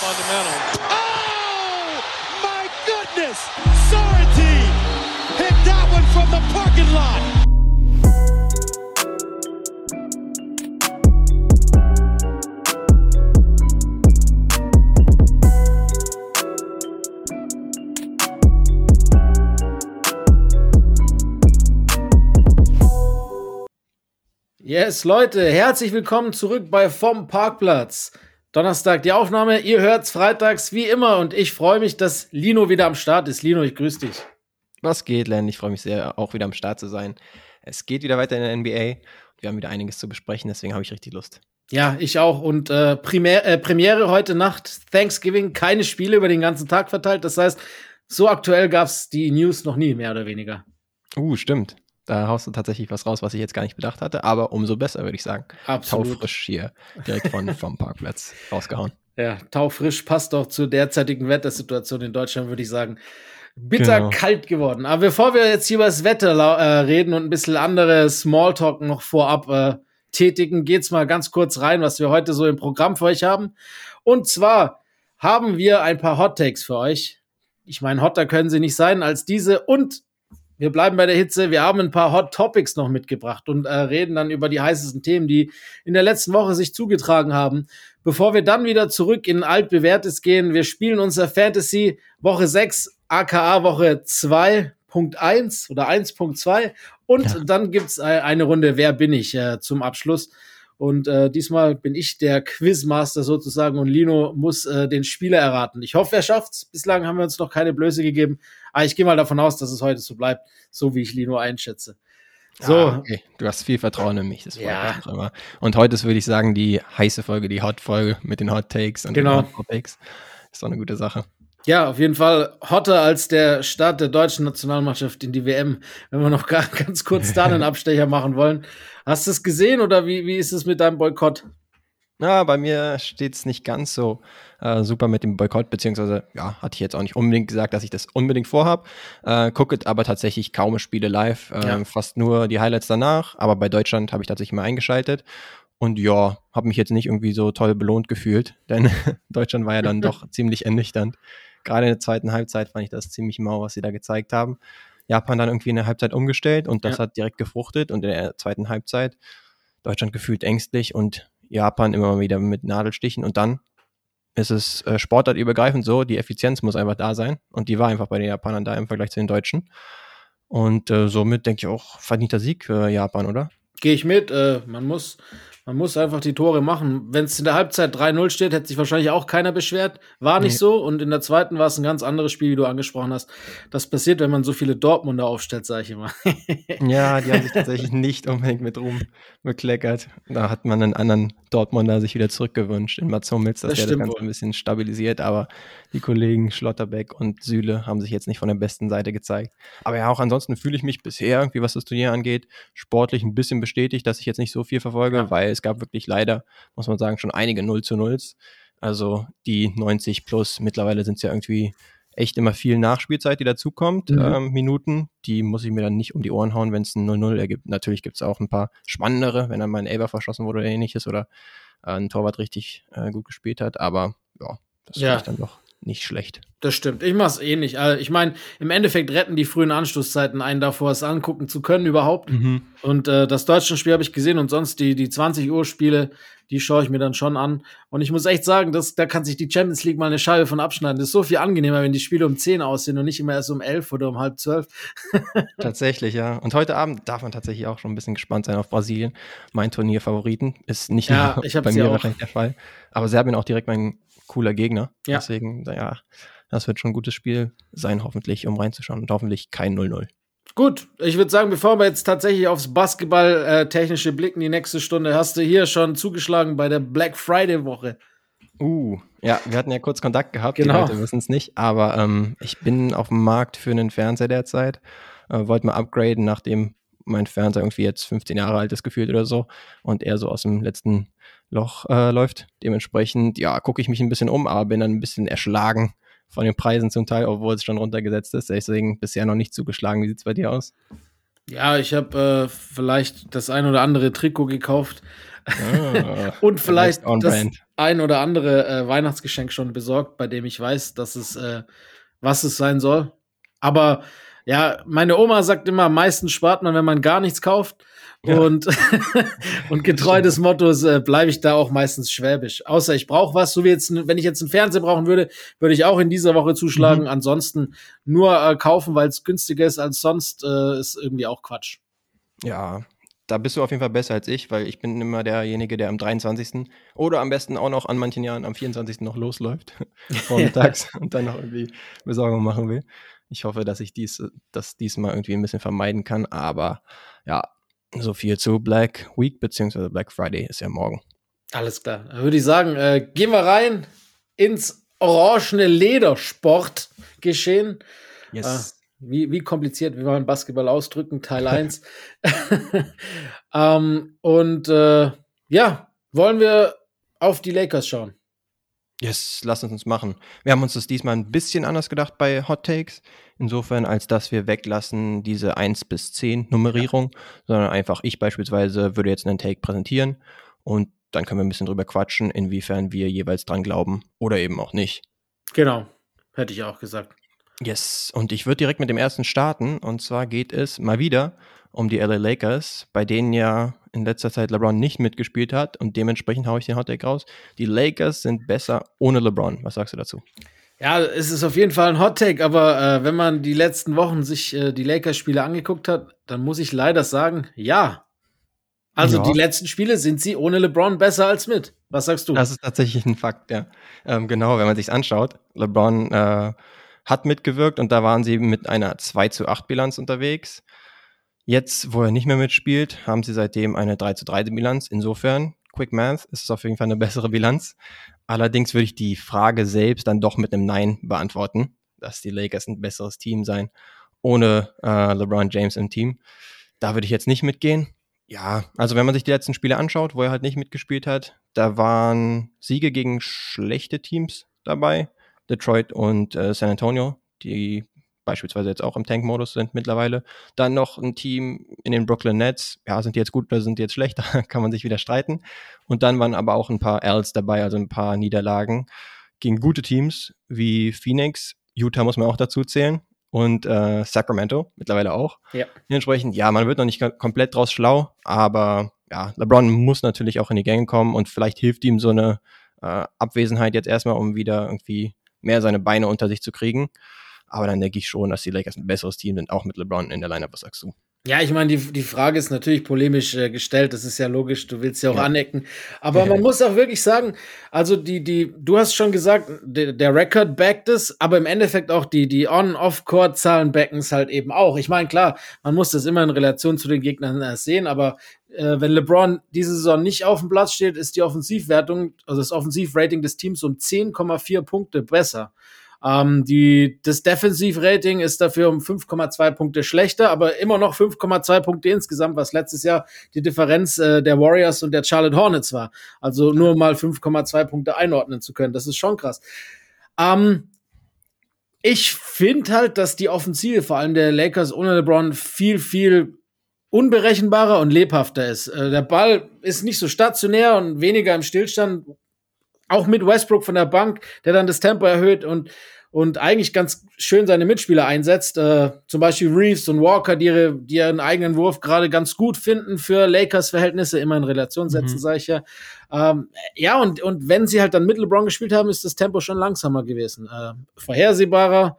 fundamental. Oh, my goodness! Sorrentine hit that one from the parking lot. Yes, Leute, herzlich willkommen zurück bei Vom Parkplatz. Donnerstag die Aufnahme, ihr hört's freitags wie immer und ich freue mich, dass Lino wieder am Start ist. Lino, ich grüße dich. Was geht, Len? Ich freue mich sehr, auch wieder am Start zu sein. Es geht wieder weiter in der NBA. Wir haben wieder einiges zu besprechen, deswegen habe ich richtig Lust. Ja, ich auch. Und äh, Primär, äh, Premiere heute Nacht, Thanksgiving, keine Spiele über den ganzen Tag verteilt. Das heißt, so aktuell gab es die News noch nie, mehr oder weniger. Uh, stimmt. Da haust du tatsächlich was raus, was ich jetzt gar nicht bedacht hatte, aber umso besser, würde ich sagen. Absolut. Taufrisch hier, direkt von, vom Parkplatz rausgehauen. Ja, taufrisch passt doch zur derzeitigen Wettersituation in Deutschland, würde ich sagen. Bitter genau. kalt geworden. Aber bevor wir jetzt hier über das Wetter äh, reden und ein bisschen andere Smalltalk noch vorab äh, tätigen, geht's mal ganz kurz rein, was wir heute so im Programm für euch haben. Und zwar haben wir ein paar Hot Takes für euch. Ich meine, hotter können sie nicht sein als diese und wir bleiben bei der Hitze. Wir haben ein paar Hot Topics noch mitgebracht und äh, reden dann über die heißesten Themen, die in der letzten Woche sich zugetragen haben. Bevor wir dann wieder zurück in altbewährtes gehen, wir spielen unser Fantasy Woche 6, aka Woche 2.1 oder 1.2 und ja. dann gibt's äh, eine Runde Wer bin ich äh, zum Abschluss. Und äh, diesmal bin ich der Quizmaster sozusagen und Lino muss äh, den Spieler erraten. Ich hoffe, er schafft's. Bislang haben wir uns noch keine Blöße gegeben. Aber ich gehe mal davon aus, dass es heute so bleibt, so wie ich Lino einschätze. So. Ah, okay. Du hast viel Vertrauen in mich. Das ja. immer. Und heute ist, würde ich sagen, die heiße Folge, die Hot-Folge mit den Hot Takes und genau. den Hot Topics. Ist doch eine gute Sache. Ja, auf jeden Fall hotter als der Start der deutschen Nationalmannschaft in die WM, wenn wir noch ganz kurz da einen Abstecher machen wollen. Hast du es gesehen oder wie, wie ist es mit deinem Boykott? Ja, bei mir steht es nicht ganz so äh, super mit dem Boykott, beziehungsweise, ja, hatte ich jetzt auch nicht unbedingt gesagt, dass ich das unbedingt vorhabe. Äh, gucke aber tatsächlich kaum Spiele live, äh, ja. fast nur die Highlights danach. Aber bei Deutschland habe ich tatsächlich mal eingeschaltet. Und ja, habe mich jetzt nicht irgendwie so toll belohnt gefühlt, denn Deutschland war ja dann doch ziemlich ernüchternd. Gerade in der zweiten Halbzeit fand ich das ziemlich mau, was sie da gezeigt haben. Japan dann irgendwie in der Halbzeit umgestellt und das ja. hat direkt gefruchtet und in der zweiten Halbzeit Deutschland gefühlt ängstlich und Japan immer wieder mit Nadelstichen und dann ist es äh, sportartübergreifend so, die Effizienz muss einfach da sein und die war einfach bei den Japanern da im Vergleich zu den Deutschen. Und äh, somit denke ich auch verdienter Sieg für Japan, oder? Gehe ich mit. Äh, man muss man muss einfach die Tore machen. Wenn es in der Halbzeit 3-0 steht, hätte sich wahrscheinlich auch keiner beschwert. War nicht nee. so. Und in der zweiten war es ein ganz anderes Spiel, wie du angesprochen hast. Das passiert, wenn man so viele Dortmunder aufstellt, sage ich immer. ja, die haben sich tatsächlich nicht unbedingt mit Ruhm bekleckert. Da hat man einen anderen Dortmunder sich wieder zurückgewünscht in Mats Hummels, dass das der das Ganze wohl. ein bisschen stabilisiert. Aber die Kollegen Schlotterbeck und Süle haben sich jetzt nicht von der besten Seite gezeigt. Aber ja, auch ansonsten fühle ich mich bisher irgendwie, was das Turnier angeht, sportlich ein bisschen bestätigt, dass ich jetzt nicht so viel verfolge, ja. weil es gab wirklich leider, muss man sagen, schon einige 0 zu 0s. Also die 90 plus, mittlerweile sind es ja irgendwie echt immer viel Nachspielzeit, die dazukommt, mhm. ähm, Minuten. Die muss ich mir dann nicht um die Ohren hauen, wenn es ein 0-0 ergibt. Natürlich gibt es auch ein paar spannendere, wenn dann mal ein Elber verschossen wurde oder ähnliches oder äh, ein Torwart richtig äh, gut gespielt hat. Aber ja, das ja. ist dann doch nicht schlecht. Das stimmt. Ich mach's eh nicht. Also ich meine, im Endeffekt retten die frühen Anstoßzeiten einen davor, es angucken zu können überhaupt. Mhm. Und äh, das deutsche Spiel habe ich gesehen und sonst die, die 20 Uhr Spiele, die schaue ich mir dann schon an. Und ich muss echt sagen, dass, da kann sich die Champions League mal eine Scheibe von abschneiden. Das ist so viel angenehmer, wenn die Spiele um 10 aussehen und nicht immer erst um 11 oder um halb 12. tatsächlich, ja. Und heute Abend darf man tatsächlich auch schon ein bisschen gespannt sein auf Brasilien. Mein Turnierfavoriten ist nicht ja, bei mir wahrscheinlich der Fall. Aber Serbien auch direkt mein cooler Gegner. Ja. Deswegen, ja, das wird schon ein gutes Spiel sein, hoffentlich, um reinzuschauen. Und hoffentlich kein 0-0. Gut, ich würde sagen, bevor wir jetzt tatsächlich aufs Basketball-technische äh, blicken, die nächste Stunde, hast du hier schon zugeschlagen bei der Black Friday-Woche. Uh, ja, wir hatten ja kurz Kontakt gehabt, genau. die Leute wissen es nicht, aber ähm, ich bin auf dem Markt für einen Fernseher derzeit. Äh, wollte mal upgraden, nachdem mein Fernseher irgendwie jetzt 15 Jahre alt ist gefühlt oder so und er so aus dem letzten Loch äh, läuft. Dementsprechend, ja, gucke ich mich ein bisschen um, aber bin dann ein bisschen erschlagen von den Preisen zum Teil, obwohl es schon runtergesetzt ist. Deswegen bisher noch nicht zugeschlagen. Wie sieht es bei dir aus? Ja, ich habe äh, vielleicht das ein oder andere Trikot gekauft. Ah, und vielleicht das ein oder andere äh, Weihnachtsgeschenk schon besorgt, bei dem ich weiß, dass es, äh, was es sein soll. Aber ja, meine Oma sagt immer, am meisten spart man, wenn man gar nichts kauft. Ja. Und, und getreu des Mottos äh, bleibe ich da auch meistens schwäbisch. Außer ich brauche was, so wie jetzt, wenn ich jetzt einen Fernseher brauchen würde, würde ich auch in dieser Woche zuschlagen. Mhm. Ansonsten nur äh, kaufen, weil es günstiger ist als sonst, äh, ist irgendwie auch Quatsch. Ja, da bist du auf jeden Fall besser als ich, weil ich bin immer derjenige, der am 23. oder am besten auch noch an manchen Jahren am 24. noch losläuft, vormittags und dann noch irgendwie Besorgung machen will. Ich hoffe, dass ich dies, das diesmal irgendwie ein bisschen vermeiden kann, aber ja, so viel zu Black Week beziehungsweise Black Friday ist ja morgen. Alles klar. Dann würde ich sagen, äh, gehen wir rein ins orangene Ledersport-Geschehen. Yes. Äh, wie, wie kompliziert, wie man Basketball ausdrücken, Teil 1. ähm, und äh, ja, wollen wir auf die Lakers schauen? Yes, lass uns machen. Wir haben uns das diesmal ein bisschen anders gedacht bei Hot Takes. Insofern, als dass wir weglassen diese 1 bis 10 Nummerierung, sondern einfach ich beispielsweise würde jetzt einen Take präsentieren und dann können wir ein bisschen drüber quatschen, inwiefern wir jeweils dran glauben oder eben auch nicht. Genau, hätte ich auch gesagt. Yes, und ich würde direkt mit dem ersten starten und zwar geht es mal wieder um die LA Lakers, bei denen ja in letzter Zeit LeBron nicht mitgespielt hat und dementsprechend haue ich den Hot Take raus. Die Lakers sind besser ohne LeBron. Was sagst du dazu? Ja, es ist auf jeden Fall ein Hot Take, aber äh, wenn man die letzten Wochen sich äh, die Lakers-Spiele angeguckt hat, dann muss ich leider sagen, ja. Also ja. die letzten Spiele sind sie ohne LeBron besser als mit. Was sagst du? Das ist tatsächlich ein Fakt, ja. Ähm, genau, wenn man sich anschaut. LeBron äh, hat mitgewirkt und da waren sie mit einer 2 zu 8 Bilanz unterwegs. Jetzt, wo er nicht mehr mitspielt, haben sie seitdem eine 3 zu 3 Bilanz. Insofern, Quick Math, ist es auf jeden Fall eine bessere Bilanz. Allerdings würde ich die Frage selbst dann doch mit einem Nein beantworten, dass die Lakers ein besseres Team sein, ohne äh, LeBron James im Team. Da würde ich jetzt nicht mitgehen. Ja, also wenn man sich die letzten Spiele anschaut, wo er halt nicht mitgespielt hat, da waren Siege gegen schlechte Teams dabei. Detroit und äh, San Antonio, die beispielsweise jetzt auch im Tank-Modus sind mittlerweile. Dann noch ein Team in den Brooklyn Nets. Ja, sind die jetzt gut oder sind die jetzt schlecht? Da kann man sich wieder streiten. Und dann waren aber auch ein paar Ls dabei, also ein paar Niederlagen gegen gute Teams wie Phoenix. Utah muss man auch dazu zählen. Und äh, Sacramento mittlerweile auch. Ja. Dementsprechend, ja, man wird noch nicht komplett draus schlau, aber ja, LeBron muss natürlich auch in die Gänge kommen und vielleicht hilft ihm so eine äh, Abwesenheit jetzt erstmal, um wieder irgendwie mehr seine Beine unter sich zu kriegen. Aber dann denke ich schon, dass die Lakers ein besseres Team sind, auch mit LeBron in der Lineup. Was sagst du? Ja, ich meine, die, die Frage ist natürlich polemisch äh, gestellt, das ist ja logisch, du willst ja auch ja. anecken. Aber man muss auch wirklich sagen, also die, die, du hast schon gesagt, der, der Record backt es, aber im Endeffekt auch die, die On-Off-Court-Zahlen backen es halt eben auch. Ich meine, klar, man muss das immer in Relation zu den Gegnern sehen, aber äh, wenn LeBron diese Saison nicht auf dem Platz steht, ist die Offensivwertung, also das Offensivrating des Teams um 10,4 Punkte besser. Ähm, die, das Defensiv-Rating ist dafür um 5,2 Punkte schlechter, aber immer noch 5,2 Punkte insgesamt, was letztes Jahr die Differenz äh, der Warriors und der Charlotte Hornets war. Also nur mal 5,2 Punkte einordnen zu können. Das ist schon krass. Ähm, ich finde halt, dass die Offensive, vor allem der Lakers ohne LeBron, viel, viel unberechenbarer und lebhafter ist. Äh, der Ball ist nicht so stationär und weniger im Stillstand, auch mit Westbrook von der Bank, der dann das Tempo erhöht und, und eigentlich ganz schön seine Mitspieler einsetzt. Äh, zum Beispiel Reeves und Walker, die, ihre, die ihren eigenen Wurf gerade ganz gut finden für Lakers-Verhältnisse, immer in Relation setzen, mhm. sage ich ja. Ähm, ja, und, und wenn sie halt dann mit LeBron gespielt haben, ist das Tempo schon langsamer gewesen. Äh, vorhersehbarer.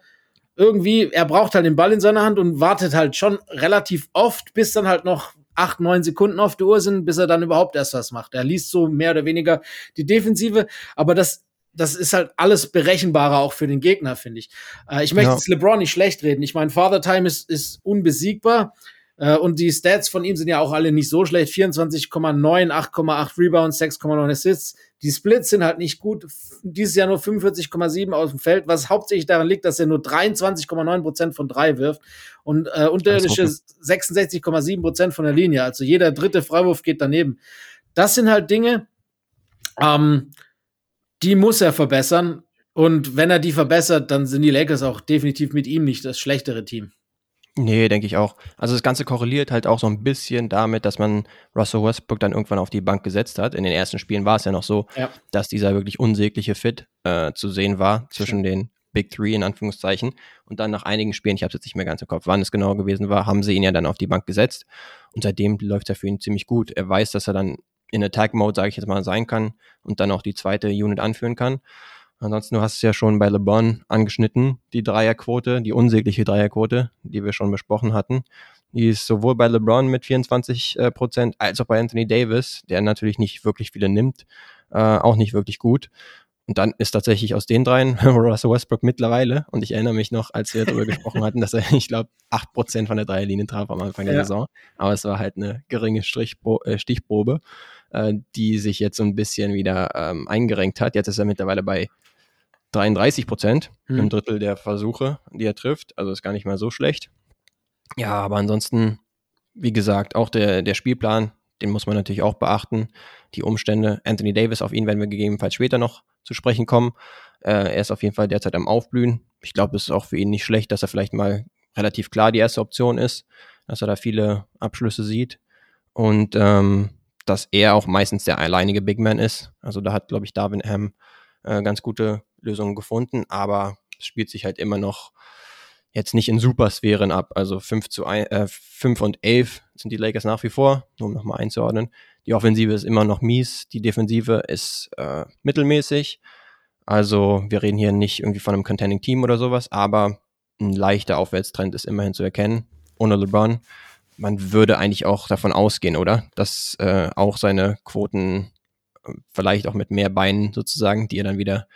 Irgendwie, er braucht halt den Ball in seiner Hand und wartet halt schon relativ oft, bis dann halt noch acht, neun Sekunden auf der Uhr sind, bis er dann überhaupt erst was macht. Er liest so mehr oder weniger die Defensive, aber das, das ist halt alles berechenbarer auch für den Gegner, finde ich. Äh, ich möchte ja. jetzt LeBron nicht schlecht reden. Ich meine, Father Time ist, ist unbesiegbar. Äh, und die Stats von ihm sind ja auch alle nicht so schlecht. 24,9, 8,8 Rebounds, 6,9 Assists. Die Splits sind halt nicht gut. Dieses Jahr nur 45,7 aus dem Feld, was hauptsächlich daran liegt, dass er nur 23,9 Prozent von drei wirft und äh, unterirdische 66,7 Prozent von der Linie. Also jeder dritte Freiwurf geht daneben. Das sind halt Dinge, ähm, die muss er verbessern. Und wenn er die verbessert, dann sind die Lakers auch definitiv mit ihm nicht das schlechtere Team. Nee, denke ich auch. Also das Ganze korreliert halt auch so ein bisschen damit, dass man Russell Westbrook dann irgendwann auf die Bank gesetzt hat. In den ersten Spielen war es ja noch so, ja. dass dieser wirklich unsägliche Fit äh, zu sehen war zwischen Stimmt. den Big Three in Anführungszeichen. Und dann nach einigen Spielen, ich habe es jetzt nicht mehr ganz im Kopf, wann es genau gewesen war, haben sie ihn ja dann auf die Bank gesetzt. Und seitdem läuft er für ihn ziemlich gut. Er weiß, dass er dann in Attack-Mode, sage ich jetzt mal, sein kann und dann auch die zweite Unit anführen kann. Ansonsten, du hast es ja schon bei LeBron angeschnitten, die Dreierquote, die unsägliche Dreierquote, die wir schon besprochen hatten. Die ist sowohl bei LeBron mit 24 äh, Prozent als auch bei Anthony Davis, der natürlich nicht wirklich viele nimmt, äh, auch nicht wirklich gut. Und dann ist tatsächlich aus den dreien Russell Westbrook mittlerweile, und ich erinnere mich noch, als wir darüber gesprochen hatten, dass er, ich glaube, 8% von der Dreierlinie traf am Anfang der ja. Saison. Aber es war halt eine geringe Strichpro äh, Stichprobe, äh, die sich jetzt so ein bisschen wieder ähm, eingerenkt hat. Jetzt ist er mittlerweile bei 33 Prozent, hm. im Drittel der Versuche, die er trifft. Also ist gar nicht mal so schlecht. Ja, aber ansonsten, wie gesagt, auch der, der Spielplan, den muss man natürlich auch beachten. Die Umstände, Anthony Davis, auf ihn werden wir gegebenenfalls später noch zu sprechen kommen. Äh, er ist auf jeden Fall derzeit am Aufblühen. Ich glaube, es ist auch für ihn nicht schlecht, dass er vielleicht mal relativ klar die erste Option ist, dass er da viele Abschlüsse sieht und ähm, dass er auch meistens der alleinige Big Man ist. Also da hat, glaube ich, Darwin Ham äh, ganz gute Lösungen gefunden, aber es spielt sich halt immer noch jetzt nicht in Supersphären ab. Also 5 zu 1, äh, 5 und 11 sind die Lakers nach wie vor, nur um nochmal einzuordnen. Die Offensive ist immer noch mies, die Defensive ist äh, mittelmäßig. Also wir reden hier nicht irgendwie von einem Contending Team oder sowas, aber ein leichter Aufwärtstrend ist immerhin zu erkennen. Ohne LeBron. Man würde eigentlich auch davon ausgehen, oder? Dass äh, auch seine Quoten äh, vielleicht auch mit mehr Beinen sozusagen, die er dann wieder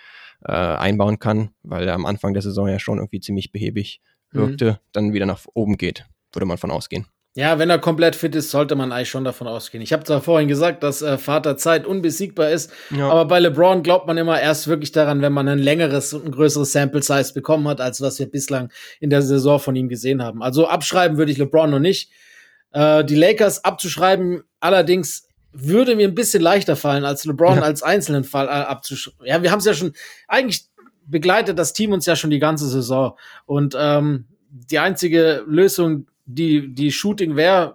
äh, einbauen kann, weil er am Anfang der Saison ja schon irgendwie ziemlich behäbig mhm. wirkte, mhm. dann wieder nach oben geht, würde man von ausgehen. Ja, wenn er komplett fit ist, sollte man eigentlich schon davon ausgehen. Ich habe zwar vorhin gesagt, dass äh, Vater Zeit unbesiegbar ist, ja. aber bei LeBron glaubt man immer erst wirklich daran, wenn man ein längeres und ein größeres Sample Size bekommen hat, als was wir bislang in der Saison von ihm gesehen haben. Also abschreiben würde ich LeBron noch nicht. Äh, die Lakers abzuschreiben, allerdings würde mir ein bisschen leichter fallen, als LeBron ja. als einzelnen Fall äh, abzuschreiben. Ja, wir haben es ja schon, eigentlich begleitet das Team uns ja schon die ganze Saison. Und ähm, die einzige Lösung, die, die Shooting wäre,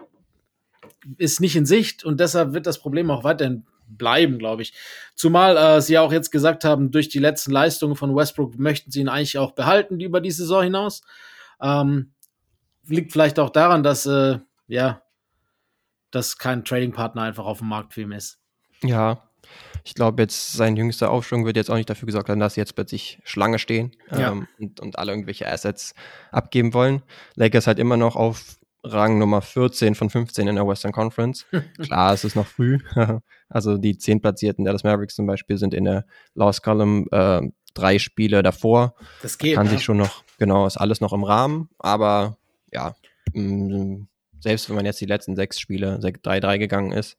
ist nicht in Sicht und deshalb wird das Problem auch weiterhin bleiben, glaube ich. Zumal äh, sie auch jetzt gesagt haben, durch die letzten Leistungen von Westbrook möchten sie ihn eigentlich auch behalten über die Saison hinaus. Ähm, liegt vielleicht auch daran, dass äh, ja, dass kein Trading-Partner einfach auf dem Markt für ihn ist. Ja, ich glaube, jetzt sein jüngster Aufschwung wird jetzt auch nicht dafür gesorgt haben, dass sie jetzt plötzlich Schlange stehen ja. ähm, und, und alle irgendwelche Assets abgeben wollen. Lakers halt immer noch auf Rang Nummer 14 von 15 in der Western Conference. Klar, es ist noch früh. also die 10 platzierten Dallas Mavericks zum Beispiel sind in der Lost Column äh, drei Spiele davor. Das geht. Kann ja. sich schon noch, genau, ist alles noch im Rahmen, aber ja, mh, selbst wenn man jetzt die letzten sechs Spiele 3-3 gegangen ist,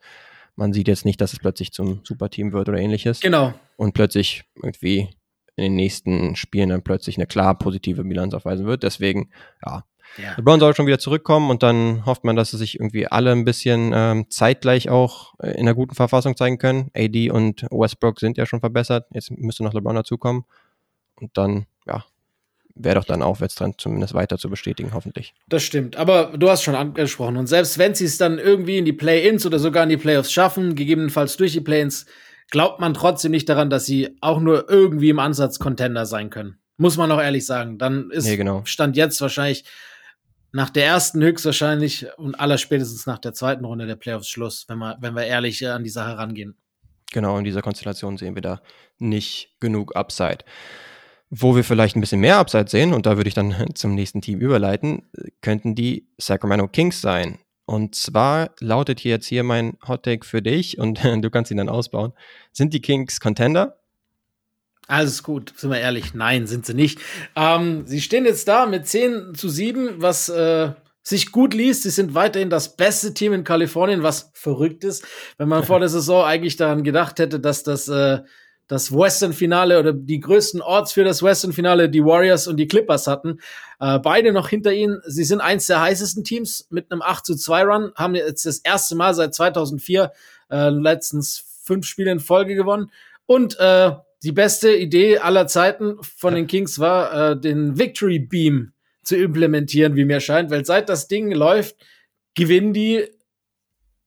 man sieht jetzt nicht, dass es plötzlich zum Superteam wird oder ähnliches. Genau. Und plötzlich irgendwie in den nächsten Spielen dann plötzlich eine klar positive Bilanz aufweisen wird. Deswegen, ja. ja. LeBron soll schon wieder zurückkommen und dann hofft man, dass sie sich irgendwie alle ein bisschen ähm, zeitgleich auch äh, in einer guten Verfassung zeigen können. AD und Westbrook sind ja schon verbessert. Jetzt müsste noch LeBron dazukommen. Und dann, ja, wäre doch dann Aufwärtstrend zumindest weiter zu bestätigen, hoffentlich. Das stimmt. Aber du hast schon angesprochen. Und selbst wenn sie es dann irgendwie in die Play-Ins oder sogar in die Playoffs schaffen, gegebenenfalls durch die Play-Ins, glaubt man trotzdem nicht daran, dass sie auch nur irgendwie im Ansatz Contender sein können. Muss man auch ehrlich sagen. Dann ist nee, genau. Stand jetzt wahrscheinlich nach der ersten höchstwahrscheinlich und aller spätestens nach der zweiten Runde der Playoffs Schluss, wenn wir, wenn wir ehrlich an die Sache rangehen. Genau, in dieser Konstellation sehen wir da nicht genug Upside. Wo wir vielleicht ein bisschen mehr Upside sehen, und da würde ich dann zum nächsten Team überleiten, könnten die Sacramento Kings sein. Und zwar lautet hier jetzt hier mein Hot Take für dich und du kannst ihn dann ausbauen. Sind die Kings Contender? Alles gut, sind wir ehrlich, nein, sind sie nicht. Ähm, sie stehen jetzt da mit 10 zu 7, was äh, sich gut liest. Sie sind weiterhin das beste Team in Kalifornien, was verrückt ist, wenn man vor der Saison eigentlich daran gedacht hätte, dass das äh, das Western-Finale oder die größten Orts für das Western-Finale die Warriors und die Clippers hatten. Äh, beide noch hinter ihnen. Sie sind eins der heißesten Teams mit einem 8 zu 2 Run, haben jetzt das erste Mal seit 2004 äh, letztens fünf Spiele in Folge gewonnen. Und äh, die beste Idee aller Zeiten von den Kings war, äh, den Victory Beam zu implementieren, wie mir scheint, weil seit das Ding läuft, gewinnen die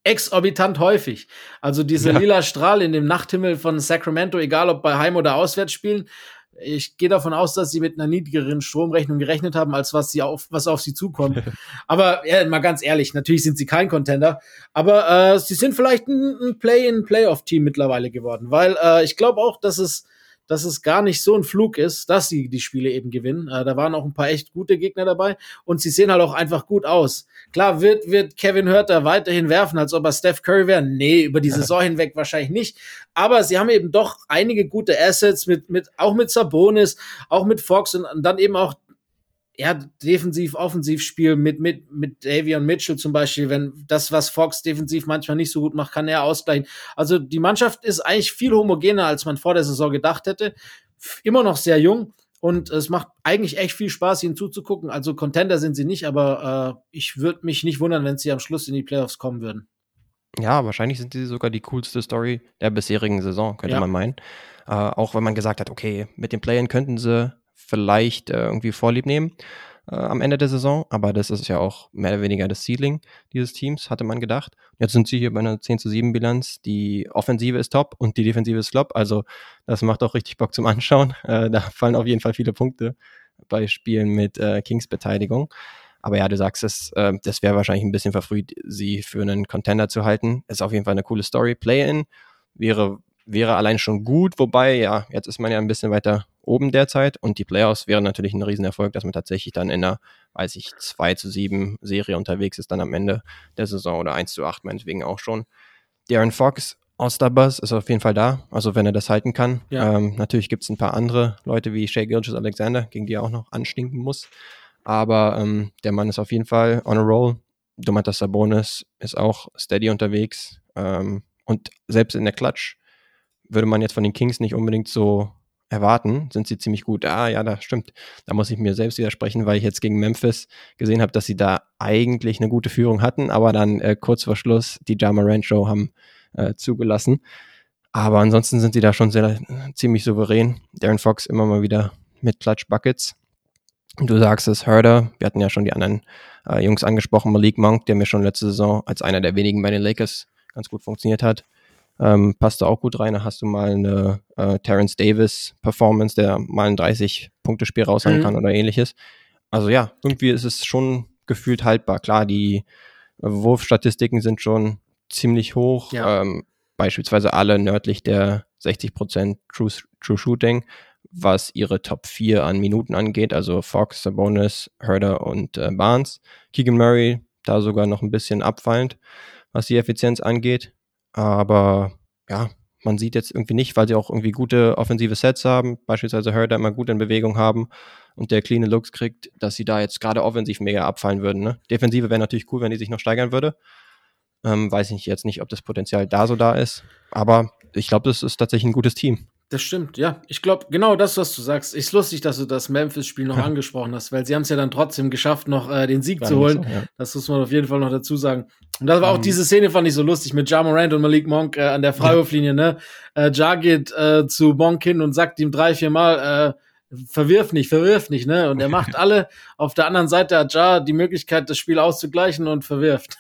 exorbitant häufig. Also dieser ja. lila Strahl in dem Nachthimmel von Sacramento, egal ob bei Heim- oder Auswärtsspielen, ich gehe davon aus, dass sie mit einer niedrigeren Stromrechnung gerechnet haben, als was sie auf, was auf sie zukommt. aber ja, mal ganz ehrlich, natürlich sind sie kein Contender, aber äh, sie sind vielleicht ein, ein Play-in-Playoff-Team mittlerweile geworden, weil äh, ich glaube auch, dass es dass es gar nicht so ein Flug ist, dass sie die Spiele eben gewinnen. Äh, da waren auch ein paar echt gute Gegner dabei und sie sehen halt auch einfach gut aus. Klar, wird, wird Kevin Hurter weiterhin werfen, als ob er Steph Curry wäre? Nee, über die Saison hinweg wahrscheinlich nicht. Aber sie haben eben doch einige gute Assets mit, mit, auch mit Sabonis, auch mit Fox und dann eben auch ja, defensiv, offensiv Spiel mit, mit, mit Davion Mitchell zum Beispiel, wenn das, was Fox defensiv manchmal nicht so gut macht, kann er ausgleichen. Also die Mannschaft ist eigentlich viel homogener, als man vor der Saison gedacht hätte. Immer noch sehr jung und es macht eigentlich echt viel Spaß, ihnen zuzugucken. Also Contender sind sie nicht, aber äh, ich würde mich nicht wundern, wenn sie am Schluss in die Playoffs kommen würden. Ja, wahrscheinlich sind sie sogar die coolste Story der bisherigen Saison, könnte ja. man meinen. Äh, auch wenn man gesagt hat, okay, mit den Playern könnten sie vielleicht äh, irgendwie Vorlieb nehmen äh, am Ende der Saison. Aber das ist ja auch mehr oder weniger das Ceiling dieses Teams, hatte man gedacht. Jetzt sind sie hier bei einer 10 zu 7 Bilanz. Die Offensive ist top und die Defensive ist flop. Also das macht auch richtig Bock zum Anschauen. Äh, da fallen auf jeden Fall viele Punkte bei Spielen mit äh, Kings Beteiligung. Aber ja, du sagst es, äh, das wäre wahrscheinlich ein bisschen verfrüht, sie für einen Contender zu halten. Ist auf jeden Fall eine coole Story. Play-in wäre, wäre allein schon gut, wobei, ja, jetzt ist man ja ein bisschen weiter oben derzeit und die Playoffs wären natürlich ein Riesenerfolg, dass man tatsächlich dann in einer, weiß ich, 2 zu 7 Serie unterwegs ist, dann am Ende der Saison oder 1 zu 8 meinetwegen auch schon. Darren Fox aus Buzz ist auf jeden Fall da, also wenn er das halten kann. Ja. Ähm, natürlich gibt es ein paar andere Leute wie Shea Gilgis Alexander, gegen die er auch noch anstinken muss. Aber ähm, der Mann ist auf jeden Fall on a roll. Domantas Sabonis ist auch steady unterwegs. Ähm, und selbst in der Clutch würde man jetzt von den Kings nicht unbedingt so erwarten, sind sie ziemlich gut. Ah, ja, das stimmt. Da muss ich mir selbst widersprechen, weil ich jetzt gegen Memphis gesehen habe, dass sie da eigentlich eine gute Führung hatten, aber dann äh, kurz vor Schluss die Jama Ranch Show haben äh, zugelassen. Aber ansonsten sind sie da schon sehr ziemlich souverän. Darren Fox immer mal wieder mit Clutch Buckets. Du sagst es, Herder, wir hatten ja schon die anderen äh, Jungs angesprochen, Malik Monk, der mir schon letzte Saison als einer der wenigen bei den Lakers ganz gut funktioniert hat. Ähm, passt da auch gut rein. Da hast du mal eine äh, Terence Davis Performance, der mal ein 30-Punkte-Spiel raushauen mhm. kann oder ähnliches. Also ja, irgendwie ist es schon gefühlt haltbar. Klar, die Wurfstatistiken sind schon ziemlich hoch. Ja. Ähm, beispielsweise alle nördlich der 60% True, True Shooting, was ihre Top 4 an Minuten angeht. Also Fox, Sabonis, Herder und äh, Barnes. Keegan Murray da sogar noch ein bisschen abfallend, was die Effizienz angeht. Aber ja, man sieht jetzt irgendwie nicht, weil sie auch irgendwie gute offensive Sets haben, beispielsweise Herder immer gut in Bewegung haben und der clean Looks kriegt, dass sie da jetzt gerade offensiv mega abfallen würden. Ne? Defensive wäre natürlich cool, wenn die sich noch steigern würde. Ähm, weiß ich jetzt nicht, ob das Potenzial da so da ist, aber ich glaube, das ist tatsächlich ein gutes Team. Das stimmt, ja. Ich glaube, genau das, was du sagst, ist lustig, dass du das Memphis-Spiel noch angesprochen hast, weil sie haben es ja dann trotzdem geschafft, noch äh, den Sieg zu holen. So, ja. Das muss man auf jeden Fall noch dazu sagen. Und das war um, auch ähm. diese Szene, fand ich so lustig mit Ja Morant und Malik Monk äh, an der Freiwurflinie, ne? Äh, ja geht äh, zu Monk hin und sagt ihm drei, vier Mal, äh, verwirf nicht, verwirf nicht, ne? Und er macht alle. Auf der anderen Seite hat Ja die Möglichkeit, das Spiel auszugleichen und verwirft.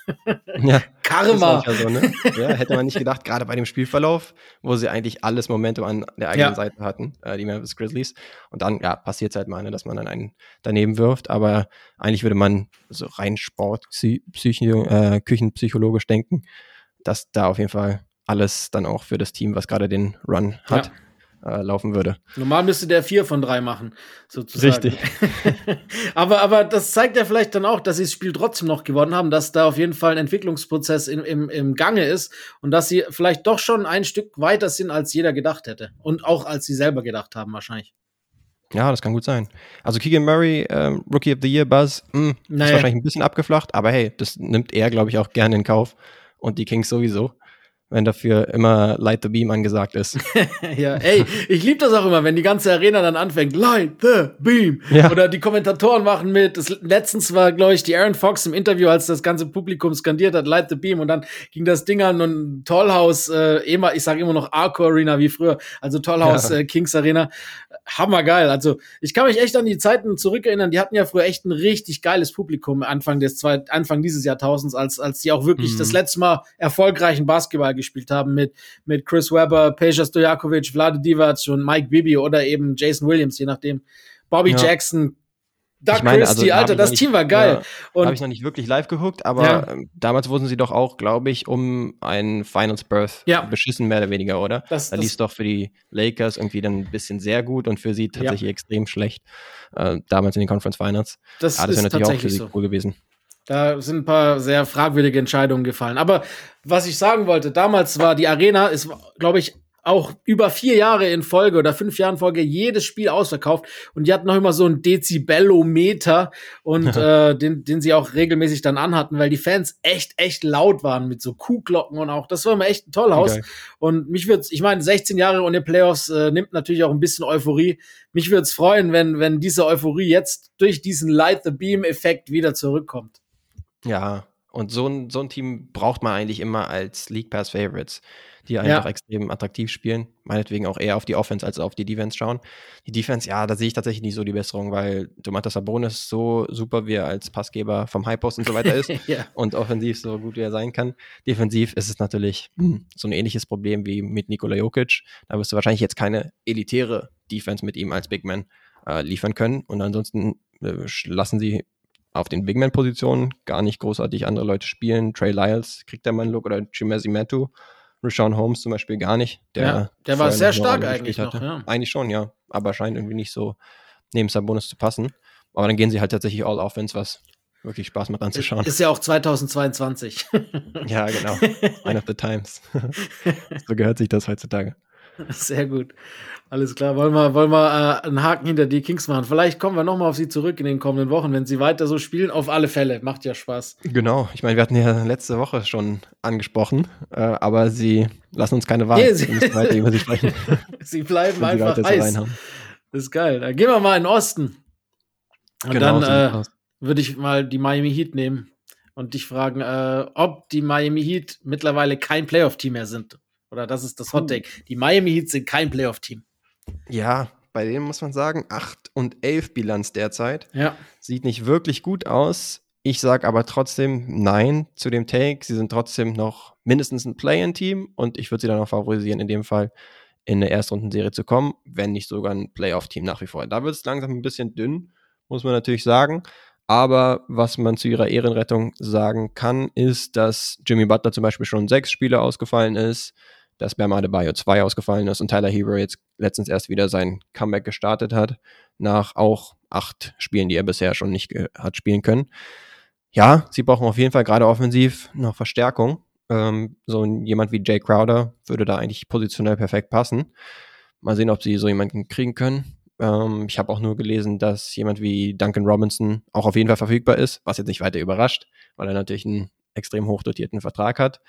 Ja. Karma. Ja, so, ne? ja, hätte man nicht gedacht, gerade bei dem Spielverlauf, wo sie eigentlich alles Momentum an der eigenen ja. Seite hatten, äh, die Memphis Grizzlies. Und dann, ja, passiert es halt mal, ne, dass man dann einen daneben wirft. Aber eigentlich würde man so rein Sport, Psycho, äh, küchenpsychologisch denken, dass da auf jeden Fall alles dann auch für das Team, was gerade den Run hat, äh, laufen würde. Normal müsste der vier von drei machen, sozusagen. Richtig. aber, aber das zeigt ja vielleicht dann auch, dass sie das Spiel trotzdem noch gewonnen haben, dass da auf jeden Fall ein Entwicklungsprozess in, im, im Gange ist und dass sie vielleicht doch schon ein Stück weiter sind, als jeder gedacht hätte. Und auch als sie selber gedacht haben, wahrscheinlich. Ja, das kann gut sein. Also Keegan Murray, ähm, Rookie of the Year Buzz, mh, hm, naja. ist wahrscheinlich ein bisschen abgeflacht, aber hey, das nimmt er, glaube ich, auch gerne in Kauf. Und die Kings sowieso wenn dafür immer Light the Beam angesagt ist. ja, ey, ich liebe das auch immer, wenn die ganze Arena dann anfängt, Light the Beam. Ja. Oder die Kommentatoren machen mit. Das, letztens war, glaube ich, die Aaron Fox im Interview, als das ganze Publikum skandiert hat, Light the Beam. Und dann ging das Ding an und Tollhaus, äh, immer, ich sage immer noch Arco Arena wie früher, also Tollhaus ja. äh, Kings Arena hammergeil. Also ich kann mich echt an die Zeiten zurückerinnern. Die hatten ja früher echt ein richtig geiles Publikum Anfang des zwei, Anfang dieses Jahrtausends, als als die auch wirklich mhm. das letzte Mal erfolgreichen Basketball gespielt haben mit mit Chris Webber, Peja Stojakovic, Vlade Divac und Mike Bibi oder eben Jason Williams, je nachdem. Bobby ja. Jackson, Doug meine, Christie, also, Alter, das Team war geil. Ja, habe ich noch nicht wirklich live geguckt, aber ja. Ähm, damals wurden sie doch auch, glaube ich, um einen Finals Birth ja. beschissen, mehr oder weniger, oder? Das, da lief es doch für die Lakers irgendwie dann ein bisschen sehr gut und für sie tatsächlich extrem schlecht. Äh, damals in den Conference Finals. Das, ja, das wäre natürlich auch für sie so. cool gewesen. Da sind ein paar sehr fragwürdige Entscheidungen gefallen. Aber was ich sagen wollte, damals war die Arena, ist, glaube ich, auch über vier Jahre in Folge oder fünf Jahre in Folge jedes Spiel ausverkauft und die hatten noch immer so ein Dezibellometer und äh, den, den sie auch regelmäßig dann anhatten, weil die Fans echt, echt laut waren mit so Kuhglocken und auch, das war immer echt ein Tollhaus. Okay. Und mich würde ich meine, 16 Jahre ohne Playoffs äh, nimmt natürlich auch ein bisschen Euphorie. Mich würde es freuen, wenn, wenn diese Euphorie jetzt durch diesen Light the Beam-Effekt wieder zurückkommt. Ja, und so ein, so ein Team braucht man eigentlich immer als League Pass Favorites die einfach ja. extrem attraktiv spielen. Meinetwegen auch eher auf die Offense als auf die Defense schauen. Die Defense, ja, da sehe ich tatsächlich nicht so die Besserung, weil Domantas Sabonis so super wie er als Passgeber vom High Post und so weiter ist ja. und offensiv so gut wie er sein kann. Defensiv ist es natürlich hm, so ein ähnliches Problem wie mit Nikola Jokic. Da wirst du wahrscheinlich jetzt keine elitäre Defense mit ihm als Big Man äh, liefern können. Und ansonsten äh, lassen sie auf den Big Man-Positionen gar nicht großartig andere Leute spielen. Trey Lyles kriegt da mal einen Look oder Chimezi Matu Rashawn Holmes zum Beispiel gar nicht. Der, ja, der war sehr stark eigentlich noch, ja. Eigentlich schon, ja. Aber scheint irgendwie nicht so neben Sabonis zu passen. Aber dann gehen sie halt tatsächlich all offense, was wirklich Spaß macht anzuschauen. Ist ja auch 2022. ja, genau. One of the times. so gehört sich das heutzutage. Sehr gut. Alles klar. Wollen wir, wollen wir äh, einen Haken hinter die Kings machen? Vielleicht kommen wir nochmal auf sie zurück in den kommenden Wochen, wenn sie weiter so spielen. Auf alle Fälle. Macht ja Spaß. Genau. Ich meine, wir hatten ja letzte Woche schon angesprochen, äh, aber sie lassen uns keine Wahl. Nee, sie, wir weiter über sie sprechen. sie bleiben einfach heiß. Das ist geil. Dann gehen wir mal in den Osten. Und genau, dann äh, würde ich mal die Miami Heat nehmen und dich fragen, äh, ob die Miami Heat mittlerweile kein Playoff-Team mehr sind. Oder das ist das Hot Take. Die Miami Heat sind kein Playoff-Team. Ja, bei denen muss man sagen, 8 und 11 Bilanz derzeit. Ja. Sieht nicht wirklich gut aus. Ich sage aber trotzdem Nein zu dem Take. Sie sind trotzdem noch mindestens ein Play-in-Team und ich würde sie dann auch favorisieren, in dem Fall in eine Erstrundenserie zu kommen, wenn nicht sogar ein Playoff-Team nach wie vor. Da wird es langsam ein bisschen dünn, muss man natürlich sagen. Aber was man zu ihrer Ehrenrettung sagen kann, ist, dass Jimmy Butler zum Beispiel schon sechs Spiele ausgefallen ist dass Bam Adebayo 2 ausgefallen ist und Tyler Hero jetzt letztens erst wieder sein Comeback gestartet hat, nach auch acht Spielen, die er bisher schon nicht hat spielen können. Ja, sie brauchen auf jeden Fall gerade offensiv noch Verstärkung. Ähm, so jemand wie Jay Crowder würde da eigentlich positionell perfekt passen. Mal sehen, ob sie so jemanden kriegen können. Ähm, ich habe auch nur gelesen, dass jemand wie Duncan Robinson auch auf jeden Fall verfügbar ist, was jetzt nicht weiter überrascht, weil er natürlich einen extrem hochdotierten Vertrag hat.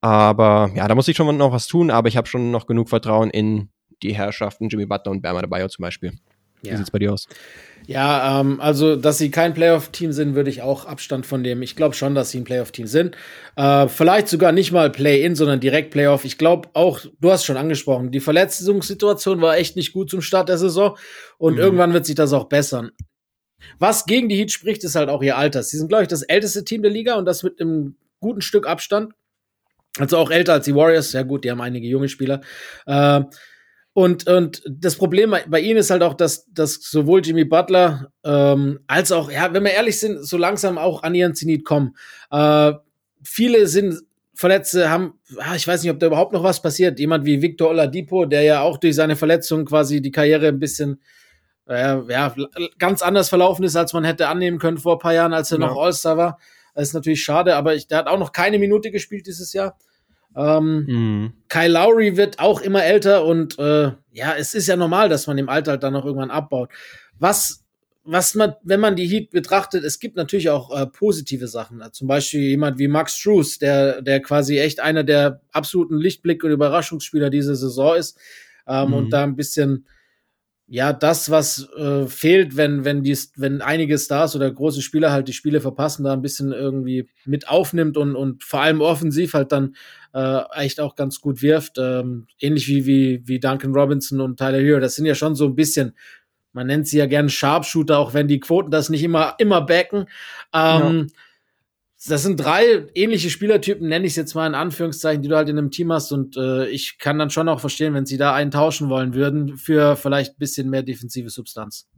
Aber ja, da muss ich schon noch was tun, aber ich habe schon noch genug Vertrauen in die Herrschaften Jimmy Butler und Bama Bio zum Beispiel. Ja. Wie sieht's bei dir aus? Ja, ähm, also, dass sie kein Playoff-Team sind, würde ich auch Abstand von dem. Ich glaube schon, dass sie ein Playoff-Team sind. Äh, vielleicht sogar nicht mal Play-In, sondern direkt Playoff. Ich glaube auch, du hast schon angesprochen, die Verletzungssituation war echt nicht gut zum Start der Saison und mhm. irgendwann wird sich das auch bessern. Was gegen die Heat spricht, ist halt auch ihr Alter. Sie sind, glaube ich, das älteste Team der Liga und das mit einem guten Stück Abstand. Also auch älter als die Warriors. Ja gut, die haben einige junge Spieler. Äh, und, und das Problem bei ihnen ist halt auch, dass, dass sowohl Jimmy Butler ähm, als auch, ja, wenn wir ehrlich sind, so langsam auch an ihren Zenit kommen. Äh, viele sind Verletzte, haben, ah, ich weiß nicht, ob da überhaupt noch was passiert. Jemand wie Victor Oladipo, der ja auch durch seine Verletzung quasi die Karriere ein bisschen äh, ja, ganz anders verlaufen ist, als man hätte annehmen können vor ein paar Jahren, als er ja. noch All-Star war. Das ist natürlich schade, aber ich, der hat auch noch keine Minute gespielt dieses Jahr. Ähm, mhm. Kyle Lowry wird auch immer älter und äh, ja, es ist ja normal, dass man im Alter halt dann noch irgendwann abbaut. Was, was man, wenn man die Heat betrachtet, es gibt natürlich auch äh, positive Sachen. Zum Beispiel jemand wie Max Struess, der, der quasi echt einer der absoluten Lichtblick- und Überraschungsspieler dieser Saison ist ähm, mhm. und da ein bisschen ja, das, was äh, fehlt, wenn, wenn, die, wenn einige Stars oder große Spieler halt die Spiele verpassen, da ein bisschen irgendwie mit aufnimmt und, und vor allem offensiv halt dann äh, echt auch ganz gut wirft. Ähm, ähnlich wie, wie, wie Duncan Robinson und Tyler Hero. Das sind ja schon so ein bisschen, man nennt sie ja gerne Sharpshooter, auch wenn die Quoten das nicht immer, immer backen. Ähm, ja das sind drei ähnliche Spielertypen, nenne ich es jetzt mal in Anführungszeichen, die du halt in einem Team hast. Und äh, ich kann dann schon auch verstehen, wenn sie da einen tauschen wollen würden für vielleicht ein bisschen mehr defensive Substanz.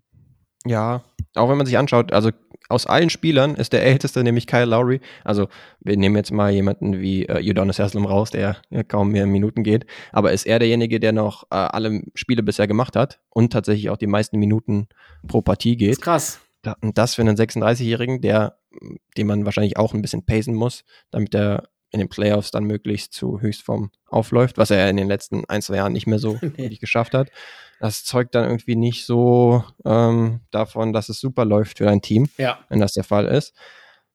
Ja, auch wenn man sich anschaut, also aus allen Spielern ist der älteste nämlich Kyle Lowry. Also wir nehmen jetzt mal jemanden wie äh, Udonis Haslam raus, der ja, kaum mehr Minuten geht. Aber ist er derjenige, der noch äh, alle Spiele bisher gemacht hat und tatsächlich auch die meisten Minuten pro Partie geht. Das Und das für einen 36-Jährigen, der, den man wahrscheinlich auch ein bisschen pacen muss, damit er in den Playoffs dann möglichst zu Höchstform aufläuft, was er in den letzten ein, zwei Jahren nicht mehr so nee. geschafft hat. Das zeugt dann irgendwie nicht so ähm, davon, dass es super läuft für dein Team, ja. wenn das der Fall ist.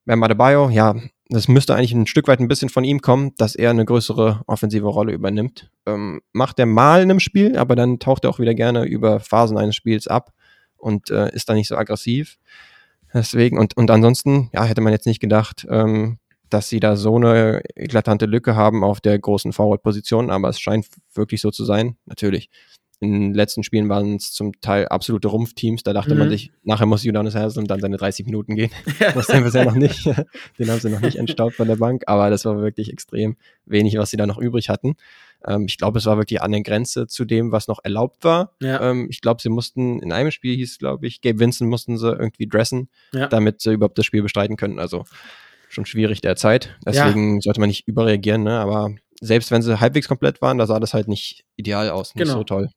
Bam Adebayo, ja, das müsste eigentlich ein Stück weit ein bisschen von ihm kommen, dass er eine größere offensive Rolle übernimmt. Ähm, macht er mal in einem Spiel, aber dann taucht er auch wieder gerne über Phasen eines Spiels ab und äh, ist da nicht so aggressiv. Deswegen, und, und ansonsten, ja, hätte man jetzt nicht gedacht, ähm, dass sie da so eine eklatante Lücke haben auf der großen Forward-Position, aber es scheint wirklich so zu sein. Natürlich. In den letzten Spielen waren es zum Teil absolute Rumpfteams. Da dachte mhm. man sich, nachher muss Jonas Haslam dann seine 30 Minuten gehen. das sehen wir bisher noch nicht. Den haben sie noch nicht entstaubt von der Bank, aber das war wirklich extrem wenig, was sie da noch übrig hatten. Ähm, ich glaube, es war wirklich an der Grenze zu dem, was noch erlaubt war. Ja. Ähm, ich glaube, sie mussten, in einem Spiel hieß, glaube ich, Gabe Vincent mussten sie irgendwie dressen, ja. damit sie überhaupt das Spiel bestreiten können. Also schon schwierig derzeit. Deswegen ja. sollte man nicht überreagieren, ne? aber selbst wenn sie halbwegs komplett waren, da sah das halt nicht ideal aus, nicht genau. so toll.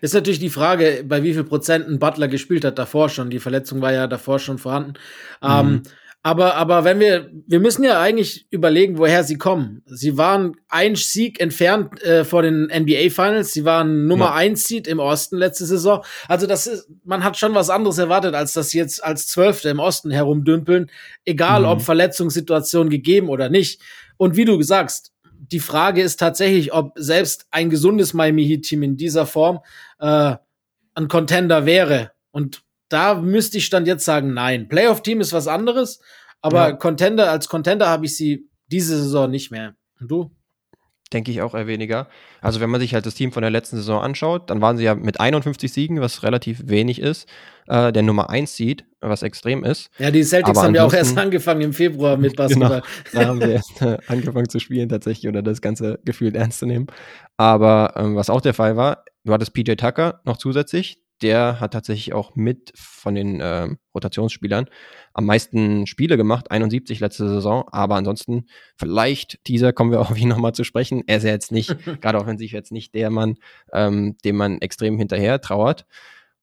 Ist natürlich die Frage, bei wie viel Prozent ein Butler gespielt hat davor schon. Die Verletzung war ja davor schon vorhanden. Ähm, mhm. Ähm, aber, aber wenn wir, wir müssen ja eigentlich überlegen, woher sie kommen. Sie waren ein Sieg entfernt äh, vor den NBA Finals. Sie waren Nummer ja. eins Seed im Osten letzte Saison. Also das ist, man hat schon was anderes erwartet, als dass sie jetzt als Zwölfte im Osten herumdümpeln. Egal, mhm. ob Verletzungssituation gegeben oder nicht. Und wie du sagst, die Frage ist tatsächlich, ob selbst ein gesundes Miami Heat Team in dieser Form äh, ein Contender wäre. Und da müsste ich dann jetzt sagen, nein. Playoff-Team ist was anderes, aber ja. Contender, als Contender habe ich sie diese Saison nicht mehr. Und du? Denke ich auch eher weniger. Also, wenn man sich halt das Team von der letzten Saison anschaut, dann waren sie ja mit 51 Siegen, was relativ wenig ist, äh, der Nummer 1 Seed, was extrem ist. Ja, die Celtics Aber haben ja auch erst angefangen im Februar mit genau, Basketball. Genau, da haben sie erst äh, angefangen zu spielen tatsächlich oder das ganze Gefühl ernst zu nehmen. Aber ähm, was auch der Fall war, du hattest PJ Tucker noch zusätzlich, der hat tatsächlich auch mit von den äh, Rotationsspielern am meisten Spiele gemacht, 71 letzte Saison, aber ansonsten vielleicht, dieser kommen wir auf ihn nochmal zu sprechen, er ist ja jetzt nicht, gerade offensiv jetzt nicht der Mann, ähm, dem man extrem hinterher trauert.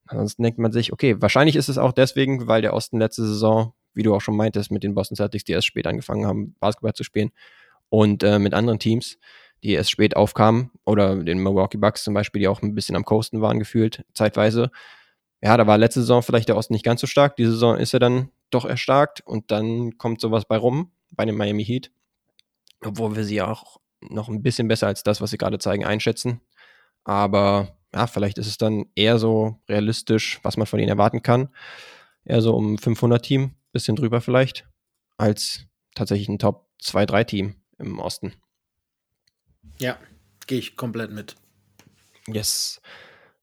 Ansonsten denkt man sich, okay, wahrscheinlich ist es auch deswegen, weil der Osten letzte Saison, wie du auch schon meintest, mit den Boston Celtics, die erst spät angefangen haben, Basketball zu spielen und äh, mit anderen Teams, die erst spät aufkamen, oder den Milwaukee Bucks zum Beispiel, die auch ein bisschen am Coasten waren gefühlt, zeitweise. Ja, da war letzte Saison vielleicht der Osten nicht ganz so stark. Die Saison ist er dann doch erstarkt und dann kommt sowas bei rum, bei den Miami Heat. Obwohl wir sie auch noch ein bisschen besser als das, was sie gerade zeigen, einschätzen. Aber ja, vielleicht ist es dann eher so realistisch, was man von ihnen erwarten kann. Eher so um 500 Team, bisschen drüber vielleicht, als tatsächlich ein Top 2-3 Team im Osten. Ja, gehe ich komplett mit. Yes.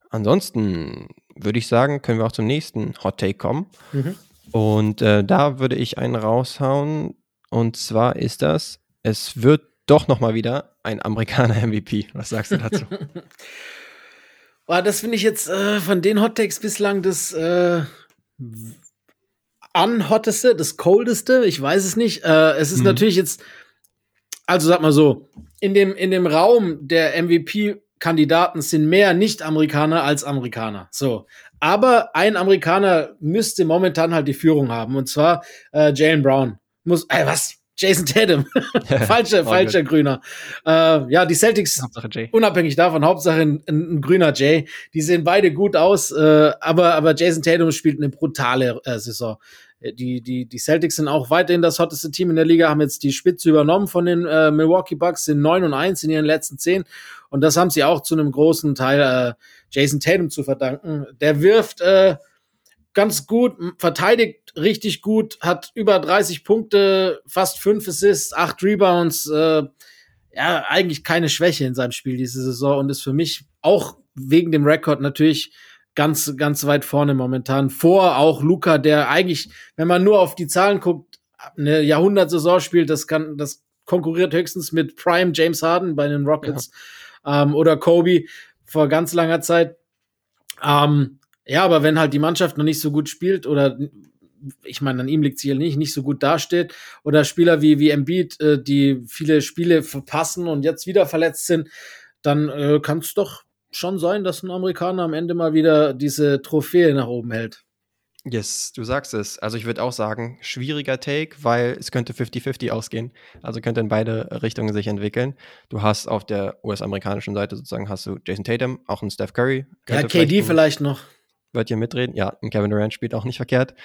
Ansonsten würde ich sagen, können wir auch zum nächsten Hot Take kommen. Mhm. Und äh, da würde ich einen raushauen. Und zwar ist das, es wird doch noch mal wieder ein Amerikaner MVP. Was sagst du dazu? Boah, das finde ich jetzt äh, von den Hot Takes bislang das äh, unhotteste, das coldeste. Ich weiß es nicht. Äh, es ist mhm. natürlich jetzt also sag mal so, in dem, in dem Raum der MVP-Kandidaten sind mehr Nicht-Amerikaner als Amerikaner. So. Aber ein Amerikaner müsste momentan halt die Führung haben. Und zwar äh, Jalen Brown. Muss, äh, was? Jason Tatum. falscher, oh, falscher good. Grüner. Äh, ja, die Celtics, unabhängig davon, Hauptsache ein, ein, ein, grüner Jay. Die sehen beide gut aus, äh, aber, aber Jason Tatum spielt eine brutale äh, Saison die, die, die Celtics sind auch weiterhin das hotteste Team in der Liga, haben jetzt die Spitze übernommen von den äh, Milwaukee Bucks, sind 9 und 1 in ihren letzten 10. Und das haben sie auch zu einem großen Teil äh, Jason Tatum zu verdanken. Der wirft äh, ganz gut, verteidigt richtig gut, hat über 30 Punkte, fast 5 Assists, 8 Rebounds. Äh, ja, eigentlich keine Schwäche in seinem Spiel diese Saison und ist für mich auch wegen dem Rekord natürlich ganz, ganz weit vorne momentan. Vor auch Luca, der eigentlich, wenn man nur auf die Zahlen guckt, eine Jahrhundertsaison spielt, das kann, das konkurriert höchstens mit Prime James Harden bei den Rockets ja. ähm, oder Kobe vor ganz langer Zeit. Ähm, ja, aber wenn halt die Mannschaft noch nicht so gut spielt oder ich meine, an ihm liegt es hier nicht, nicht so gut dasteht oder Spieler wie, wie Embiid, äh, die viele Spiele verpassen und jetzt wieder verletzt sind, dann äh, kann es doch schon sein, dass ein Amerikaner am Ende mal wieder diese Trophäe nach oben hält. Yes, du sagst es. Also ich würde auch sagen, schwieriger Take, weil es könnte 50-50 ausgehen. Also könnte in beide Richtungen sich entwickeln. Du hast auf der US-amerikanischen Seite sozusagen hast du Jason Tatum, auch einen Steph Curry. Ja, KD vielleicht, vielleicht noch. Wird hier mitreden. Ja, ein Kevin Durant spielt auch nicht verkehrt.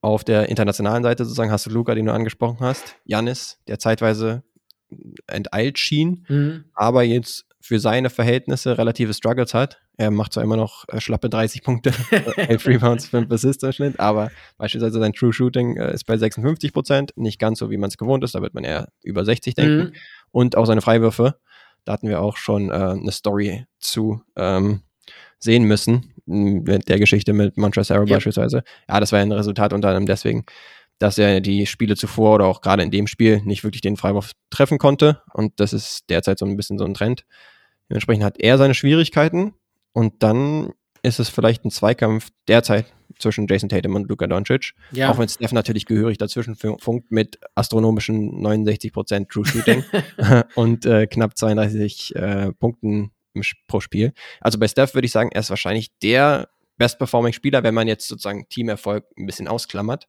Auf der internationalen Seite sozusagen hast du Luca, den du angesprochen hast. Janis, der zeitweise enteilt schien, mhm. aber jetzt für seine Verhältnisse relative Struggles hat. Er macht zwar immer noch äh, schlappe 30 Punkte, 11 Rebounds, 5 Assists im Schnitt, aber beispielsweise sein True Shooting äh, ist bei 56 Prozent, nicht ganz so, wie man es gewohnt ist, da wird man eher über 60 denken. Mhm. Und auch seine Freiwürfe, da hatten wir auch schon äh, eine Story zu ähm, sehen müssen, mit der Geschichte mit Montrezl Harrell ja. beispielsweise. Ja, das war ein Resultat unter anderem deswegen, dass er die Spiele zuvor oder auch gerade in dem Spiel nicht wirklich den Freiwurf treffen konnte. Und das ist derzeit so ein bisschen so ein Trend. Dementsprechend hat er seine Schwierigkeiten und dann ist es vielleicht ein Zweikampf derzeit zwischen Jason Tatum und Luka Doncic. Ja. Auch wenn Steph natürlich gehörig dazwischen funkt mit astronomischen 69% True Shooting und äh, knapp 32 äh, Punkten pro Spiel. Also bei Steph würde ich sagen, er ist wahrscheinlich der best-performing Spieler, wenn man jetzt sozusagen Teamerfolg ein bisschen ausklammert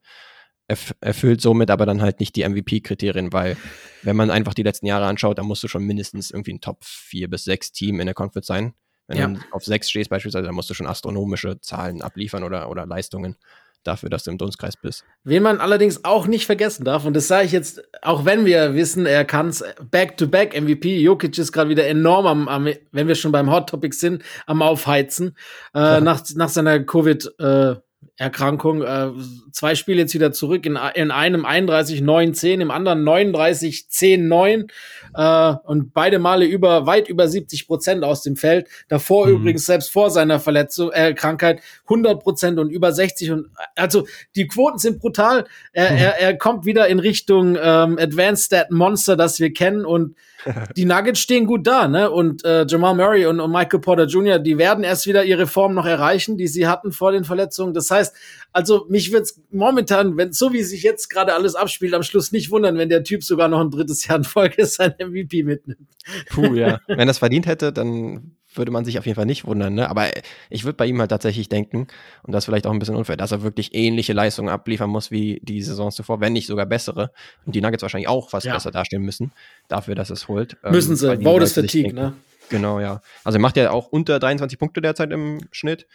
erfüllt somit aber dann halt nicht die MVP-Kriterien, weil wenn man einfach die letzten Jahre anschaut, dann musst du schon mindestens irgendwie ein Top 4 bis 6 Team in der Conference sein. Wenn ja. du auf 6 stehst beispielsweise, dann musst du schon astronomische Zahlen abliefern oder, oder Leistungen dafür, dass du im Dunstkreis bist. Wen man allerdings auch nicht vergessen darf, und das sage ich jetzt, auch wenn wir wissen, er kann es back-to-back MVP, Jokic ist gerade wieder enorm am, am, wenn wir schon beim Hot Topic sind, am Aufheizen, äh, ja. nach, nach seiner Covid- äh, Erkrankung. Äh, zwei Spiele jetzt wieder zurück, in, in einem 31, 9, 10, im anderen 39, 10, 9 äh, und beide Male über weit über 70 Prozent aus dem Feld. Davor mhm. übrigens selbst vor seiner Verletzung, äh, Krankheit 100 Prozent und über 60 und also die Quoten sind brutal. Er, mhm. er, er kommt wieder in Richtung ähm, Advanced Stat Monster, das wir kennen und die Nuggets stehen gut da, ne? Und äh, Jamal Murray und, und Michael Porter Jr., die werden erst wieder ihre Form noch erreichen, die sie hatten vor den Verletzungen. Das heißt, also mich wird's momentan, wenn so wie sich jetzt gerade alles abspielt, am Schluss nicht wundern, wenn der Typ sogar noch ein drittes Jahr in Folge sein MVP mitnimmt. Puh, ja. wenn das verdient hätte, dann würde man sich auf jeden Fall nicht wundern, ne? Aber ich würde bei ihm halt tatsächlich denken, und das ist vielleicht auch ein bisschen unfair, dass er wirklich ähnliche Leistungen abliefern muss wie die Saisons zuvor, wenn nicht sogar bessere. Und die Nuggets wahrscheinlich auch fast ja. besser dastehen müssen, dafür, dass es holt. Ähm, müssen sie, Bonus Fatigue, ne? Genau, ja. Also er macht ja auch unter 23 Punkte derzeit im Schnitt,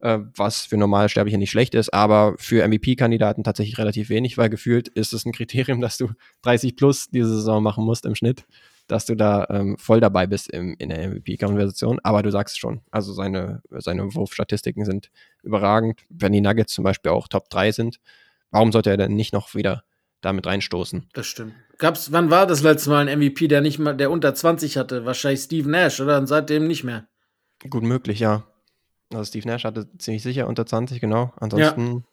äh, was für Normalsterbliche nicht schlecht ist, aber für MVP-Kandidaten tatsächlich relativ wenig, weil gefühlt ist es ein Kriterium, dass du 30 plus diese Saison machen musst im Schnitt dass du da ähm, voll dabei bist im, in der MVP-Konversation. Aber du sagst schon, also seine, seine Wurfstatistiken sind überragend. Wenn die Nuggets zum Beispiel auch Top 3 sind, warum sollte er denn nicht noch wieder damit reinstoßen? Das stimmt. Gab's, wann war das letzte Mal ein MVP, der nicht mal, der unter 20 hatte? Wahrscheinlich Steve Nash, oder? Und seitdem nicht mehr. Gut möglich, ja. Also Steve Nash hatte ziemlich sicher unter 20, genau. Ansonsten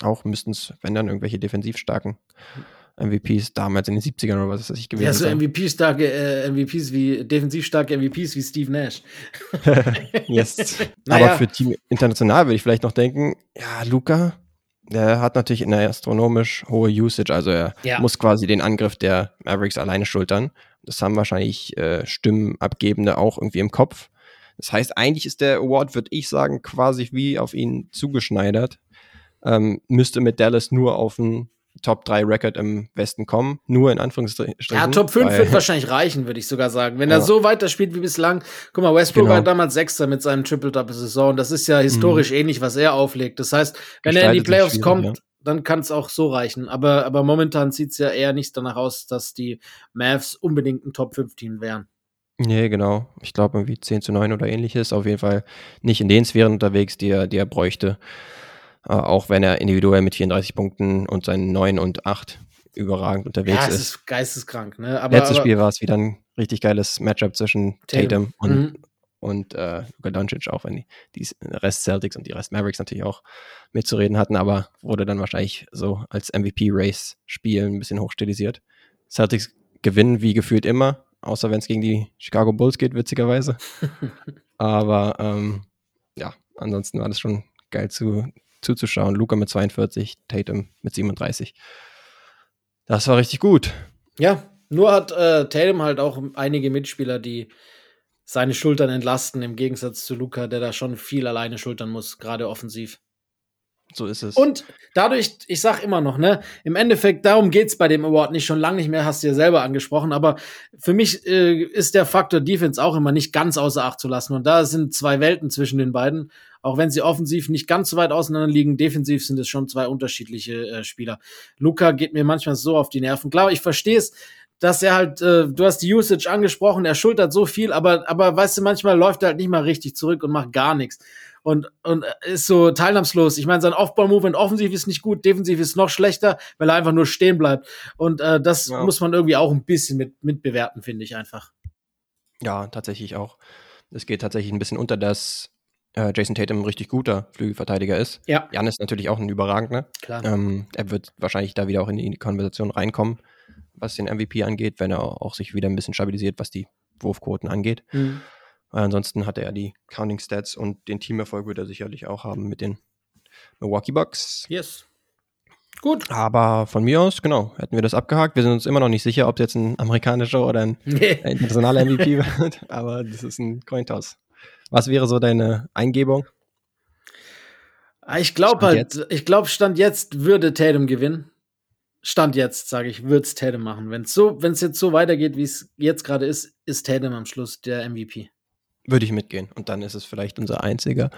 ja. auch müssten es, wenn dann, irgendwelche defensivstarken MVPs damals in den 70ern oder was weiß ich gewesen. Ja, so MVP-starke äh, MVPs wie, defensiv starke MVPs wie Steve Nash. yes. naja. Aber für Team international würde ich vielleicht noch denken, ja, Luca, der hat natürlich eine astronomisch hohe Usage, also er ja. muss quasi den Angriff der Mavericks alleine schultern. Das haben wahrscheinlich äh, Stimmenabgebende auch irgendwie im Kopf. Das heißt, eigentlich ist der Award, würde ich sagen, quasi wie auf ihn zugeschneidert. Ähm, müsste mit Dallas nur auf ein Top 3 Record im Westen kommen. Nur in Anführungsstrichen. Ja, Top 5 wird wahrscheinlich reichen, würde ich sogar sagen. Wenn ja. er so weiterspielt wie bislang. Guck mal, Westbrook genau. war damals Sechster mit seinem Triple-Double-Saison. Das ist ja historisch mhm. ähnlich, was er auflegt. Das heißt, wenn Gestaltet er in die Playoffs kommt, ja. dann kann es auch so reichen. Aber, aber momentan sieht es ja eher nicht danach aus, dass die Mavs unbedingt ein Top-5-Team wären. Nee, genau. Ich glaube irgendwie 10 zu 9 oder ähnliches. Auf jeden Fall nicht in den Sphären unterwegs, die er, die er bräuchte. Äh, auch wenn er individuell mit 34 Punkten und seinen 9 und 8 überragend unterwegs ja, es ist. ist geisteskrank, ne? Aber, Letztes aber, Spiel war es wieder ein richtig geiles Matchup zwischen Tatum, Tatum und, mhm. und äh, Luka Doncic, auch wenn die, die Rest Celtics und die Rest Mavericks natürlich auch mitzureden hatten, aber wurde dann wahrscheinlich so als MVP-Race-Spiel ein bisschen hochstilisiert. Celtics gewinnen wie gefühlt immer, außer wenn es gegen die Chicago Bulls geht, witzigerweise. aber ähm, ja, ansonsten war das schon geil zu, zuzuschauen. Luca mit 42, Tatum mit 37. Das war richtig gut. Ja, nur hat äh, Tatum halt auch einige Mitspieler, die seine Schultern entlasten, im Gegensatz zu Luca, der da schon viel alleine schultern muss, gerade offensiv. So ist es. Und dadurch, ich sag immer noch, ne, im Endeffekt, darum geht's bei dem Award nicht, schon lange nicht mehr, hast du ja selber angesprochen, aber für mich äh, ist der Faktor Defense auch immer nicht ganz außer Acht zu lassen. Und da sind zwei Welten zwischen den beiden. Auch wenn sie offensiv nicht ganz so weit auseinander liegen, defensiv sind es schon zwei unterschiedliche äh, Spieler. Luca geht mir manchmal so auf die Nerven. Klar, ich verstehe es, dass er halt, äh, du hast die Usage angesprochen, er schultert so viel, aber, aber weißt du, manchmal läuft er halt nicht mal richtig zurück und macht gar nichts. Und, und ist so teilnahmslos. Ich meine, sein Off-Ball-Movement offensiv ist nicht gut, defensiv ist noch schlechter, weil er einfach nur stehen bleibt. Und äh, das ja. muss man irgendwie auch ein bisschen mit, mit bewerten, finde ich einfach. Ja, tatsächlich auch. Es geht tatsächlich ein bisschen unter, dass äh, Jason Tatum ein richtig guter Flügelverteidiger ist. Ja. Jan ist natürlich auch ein überragender. Klar. Ähm, er wird wahrscheinlich da wieder auch in die Konversation reinkommen, was den MVP angeht, wenn er auch sich wieder ein bisschen stabilisiert, was die Wurfquoten angeht. Mhm. Ansonsten hat er die Counting Stats und den Teamerfolg wird er sicherlich auch haben mit den Milwaukee Bucks. Yes. Gut. Aber von mir aus, genau, hätten wir das abgehakt. Wir sind uns immer noch nicht sicher, ob es jetzt ein amerikanischer oder ein nee. internationaler MVP wird. Aber das ist ein Cointoss. Was wäre so deine Eingebung? Ich glaube halt, jetzt? ich glaube, Stand jetzt würde Tatum gewinnen. Stand jetzt, sage ich, würde es Tatum machen. Wenn es so, wenn es jetzt so weitergeht, wie es jetzt gerade ist, ist Tatum am Schluss der MVP. Würde ich mitgehen. Und dann ist es vielleicht unser einziger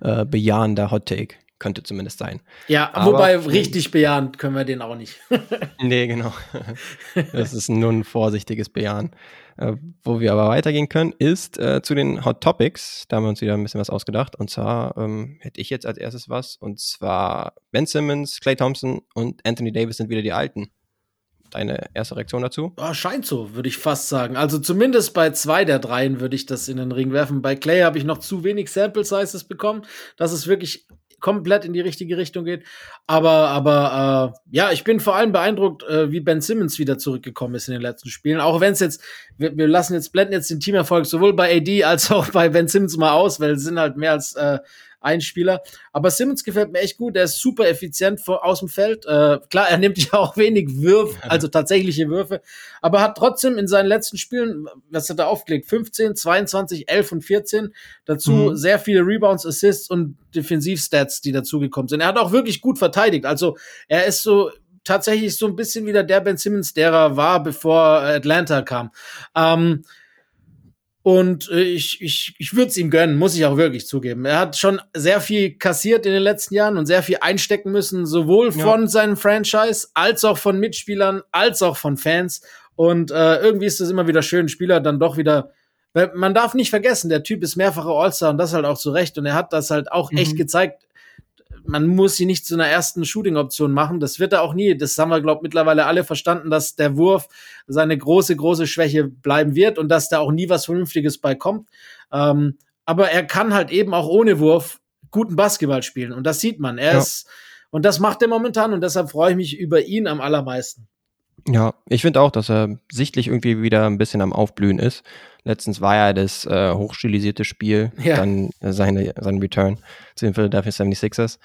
äh, bejahender Hot Take. Könnte zumindest sein. Ja, Aber wobei richtig bejahend können wir den auch nicht. nee, genau. Das ist nur ein vorsichtiges Bejahen. Äh, wo wir aber weitergehen können, ist äh, zu den Hot Topics. Da haben wir uns wieder ein bisschen was ausgedacht. Und zwar ähm, hätte ich jetzt als erstes was. Und zwar Ben Simmons, Clay Thompson und Anthony Davis sind wieder die Alten. Deine erste Reaktion dazu? Oh, scheint so, würde ich fast sagen. Also zumindest bei zwei der dreien würde ich das in den Ring werfen. Bei Clay habe ich noch zu wenig Sample Sizes bekommen, dass es wirklich komplett in die richtige Richtung geht. Aber, aber äh, ja, ich bin vor allem beeindruckt, äh, wie Ben Simmons wieder zurückgekommen ist in den letzten Spielen. Auch wenn es jetzt, wir, wir lassen jetzt, blenden jetzt den Teamerfolg sowohl bei AD als auch bei Ben Simmons mal aus, weil es sind halt mehr als äh, ein Spieler. Aber Simmons gefällt mir echt gut. Er ist super effizient vor, aus dem Feld. Äh, klar, er nimmt ja auch wenig Würfe, also tatsächliche Würfe, aber hat trotzdem in seinen letzten Spielen, was hat er aufgelegt? 15, 22, 11 und 14. Dazu mhm. sehr viele Rebounds, Assists und Defensivstats, die dazugekommen sind. Er hat auch wirklich gut verteidigt. Also er ist so tatsächlich so ein bisschen wieder der Ben Simmons, der er war, bevor Atlanta kam. Ähm, und äh, ich, ich, ich würde es ihm gönnen, muss ich auch wirklich zugeben. Er hat schon sehr viel kassiert in den letzten Jahren und sehr viel einstecken müssen, sowohl von ja. seinem Franchise als auch von Mitspielern, als auch von Fans. Und äh, irgendwie ist es immer wieder schön, Spieler dann doch wieder. Man darf nicht vergessen, der Typ ist mehrfacher All-Star und das halt auch zu Recht. Und er hat das halt auch mhm. echt gezeigt man muss sie nicht zu einer ersten Shooting-Option machen. Das wird er auch nie. Das haben wir, glaube ich, mittlerweile alle verstanden, dass der Wurf seine große, große Schwäche bleiben wird und dass da auch nie was Vernünftiges bei kommt. Ähm, aber er kann halt eben auch ohne Wurf guten Basketball spielen. Und das sieht man. Er ja. ist, und das macht er momentan und deshalb freue ich mich über ihn am allermeisten. Ja, ich finde auch, dass er sichtlich irgendwie wieder ein bisschen am Aufblühen ist. Letztens war ja das äh, hochstilisierte Spiel, ja. dann äh, seine, sein Return zu den Philadelphia 76ers,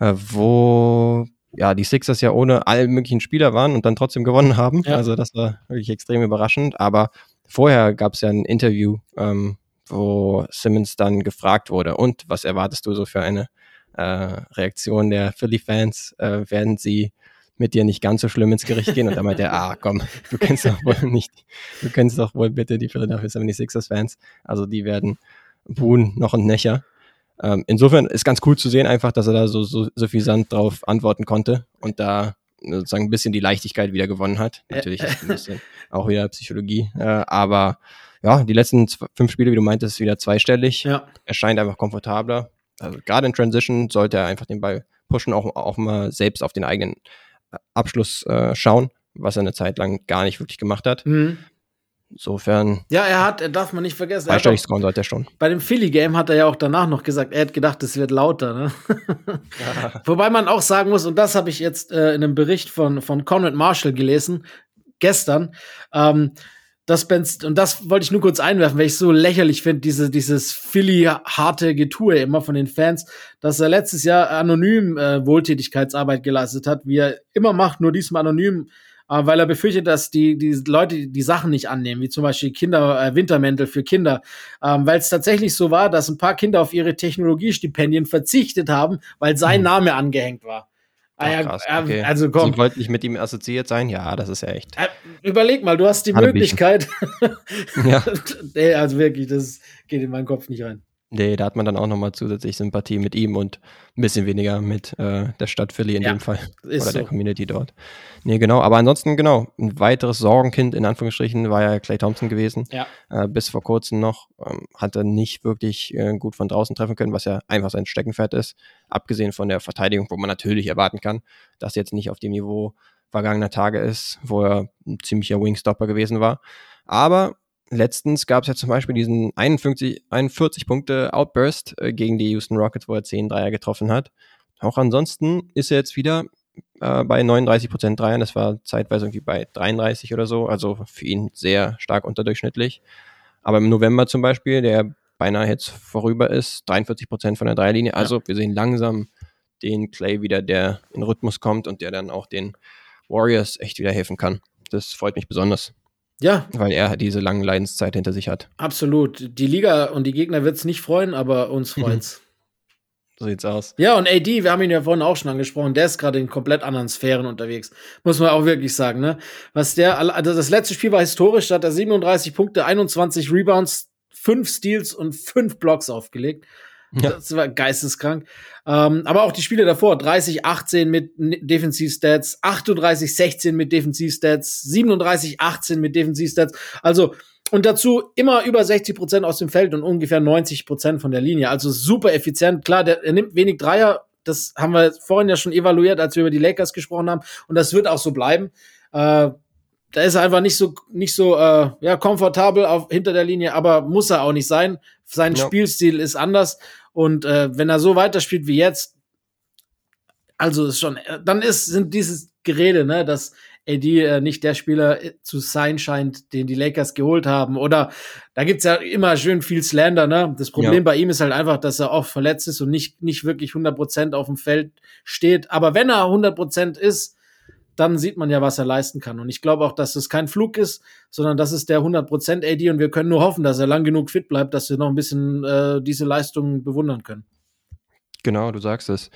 äh, wo ja die Sixers ja ohne alle möglichen Spieler waren und dann trotzdem gewonnen haben. Ja. Also das war wirklich extrem überraschend. Aber vorher gab es ja ein Interview, ähm, wo Simmons dann gefragt wurde, und was erwartest du so für eine äh, Reaktion der Philly-Fans? Äh, werden sie mit dir nicht ganz so schlimm ins Gericht gehen. Und dann meinte er, ah, komm, du kennst doch wohl nicht, du kennst doch wohl bitte die Philadelphia 76ers Fans. Also die werden buhen noch und nöcher. Ähm, insofern ist ganz cool zu sehen einfach, dass er da so, so, so viel Sand drauf antworten konnte und da sozusagen ein bisschen die Leichtigkeit wieder gewonnen hat. Natürlich ist ein bisschen auch wieder Psychologie, äh, aber ja, die letzten fünf Spiele, wie du meintest, wieder zweistellig. Ja. Er scheint einfach komfortabler. Also gerade in Transition sollte er einfach den Ball pushen, auch, auch mal selbst auf den eigenen Abschluss äh, schauen, was er eine Zeit lang gar nicht wirklich gemacht hat. Mhm. Insofern. Ja, er hat, er darf man nicht vergessen. Zweistellig scoren sollte er schon. Bei dem Philly-Game hat er ja auch danach noch gesagt, er hat gedacht, es wird lauter. Ne? Ja. Wobei man auch sagen muss, und das habe ich jetzt äh, in einem Bericht von, von Conrad Marshall gelesen, gestern, ähm, dass Ben, und das wollte ich nur kurz einwerfen, weil ich so lächerlich finde, diese, dieses Philly-harte Getue immer von den Fans, dass er letztes Jahr anonym äh, Wohltätigkeitsarbeit geleistet hat, wie er immer macht, nur diesmal anonym äh, weil er befürchtet, dass die, die Leute die Sachen nicht annehmen, wie zum Beispiel Kinder, äh, Wintermäntel für Kinder, ähm, weil es tatsächlich so war, dass ein paar Kinder auf ihre Technologiestipendien verzichtet haben, weil sein mhm. Name angehängt war. Ah, ja, krass, okay. Also komm. Sie wollten nicht mit ihm assoziiert sein? Ja, das ist ja echt. Äh, überleg mal, du hast die Möglichkeit. ja. also wirklich, das geht in meinen Kopf nicht rein. Nee, da hat man dann auch nochmal zusätzlich Sympathie mit ihm und ein bisschen weniger mit äh, der Stadt Philly in ja, dem Fall. Oder so. der Community dort. Nee, genau. Aber ansonsten, genau, ein weiteres Sorgenkind in Anführungsstrichen war ja Clay Thompson gewesen. Ja. Äh, bis vor kurzem noch. Ähm, hat er nicht wirklich äh, gut von draußen treffen können, was ja einfach sein Steckenpferd ist. Abgesehen von der Verteidigung, wo man natürlich erwarten kann, dass jetzt nicht auf dem Niveau vergangener Tage ist, wo er ein ziemlicher Wingstopper gewesen war. Aber letztens gab es ja zum Beispiel diesen 51, 41 Punkte Outburst äh, gegen die Houston Rockets, wo er 10 Dreier getroffen hat. Auch ansonsten ist er jetzt wieder äh, bei 39 Prozent Dreiern. Das war zeitweise irgendwie bei 33 oder so. Also für ihn sehr stark unterdurchschnittlich. Aber im November zum Beispiel, der beinahe jetzt vorüber ist, 43 Prozent von der Dreierlinie. Also ja. wir sehen langsam den Clay wieder, der in Rhythmus kommt und der dann auch den Warriors echt wieder helfen kann. Das freut mich besonders. Ja. Weil er diese lange Leidenszeit hinter sich hat. Absolut. Die Liga und die Gegner wird es nicht freuen, aber uns mhm. freut's. so sieht's aus. Ja, und AD, wir haben ihn ja vorhin auch schon angesprochen, der ist gerade in komplett anderen Sphären unterwegs. Muss man auch wirklich sagen, ne? Was der, also das letzte Spiel war historisch, da hat er 37 Punkte, 21 Rebounds, 5 Steals und 5 Blocks aufgelegt. Ja. Das war geisteskrank. Ähm, aber auch die Spiele davor, 30, 18 mit Defensivstats, 38, 16 mit Defensivstats, 37, 18 mit Defensivstats. Also, und dazu immer über 60 Prozent aus dem Feld und ungefähr 90 Prozent von der Linie. Also super effizient. Klar, der, er nimmt wenig Dreier. Das haben wir vorhin ja schon evaluiert, als wir über die Lakers gesprochen haben. Und das wird auch so bleiben. Äh, da ist er einfach nicht so nicht so äh, ja komfortabel auf hinter der Linie, aber muss er auch nicht sein. Sein ja. Spielstil ist anders und äh, wenn er so weiterspielt wie jetzt, also ist schon, dann ist, sind dieses Gerede, ne, dass AD äh, nicht der Spieler äh, zu sein scheint, den die Lakers geholt haben. Oder da gibt's ja immer schön viel Slander, ne? Das Problem ja. bei ihm ist halt einfach, dass er oft verletzt ist und nicht, nicht wirklich 100% auf dem Feld steht. Aber wenn er 100% ist, dann sieht man ja, was er leisten kann. Und ich glaube auch, dass es kein Flug ist, sondern das ist der 100% AD und wir können nur hoffen, dass er lang genug fit bleibt, dass wir noch ein bisschen äh, diese Leistungen bewundern können. Genau, du sagst es.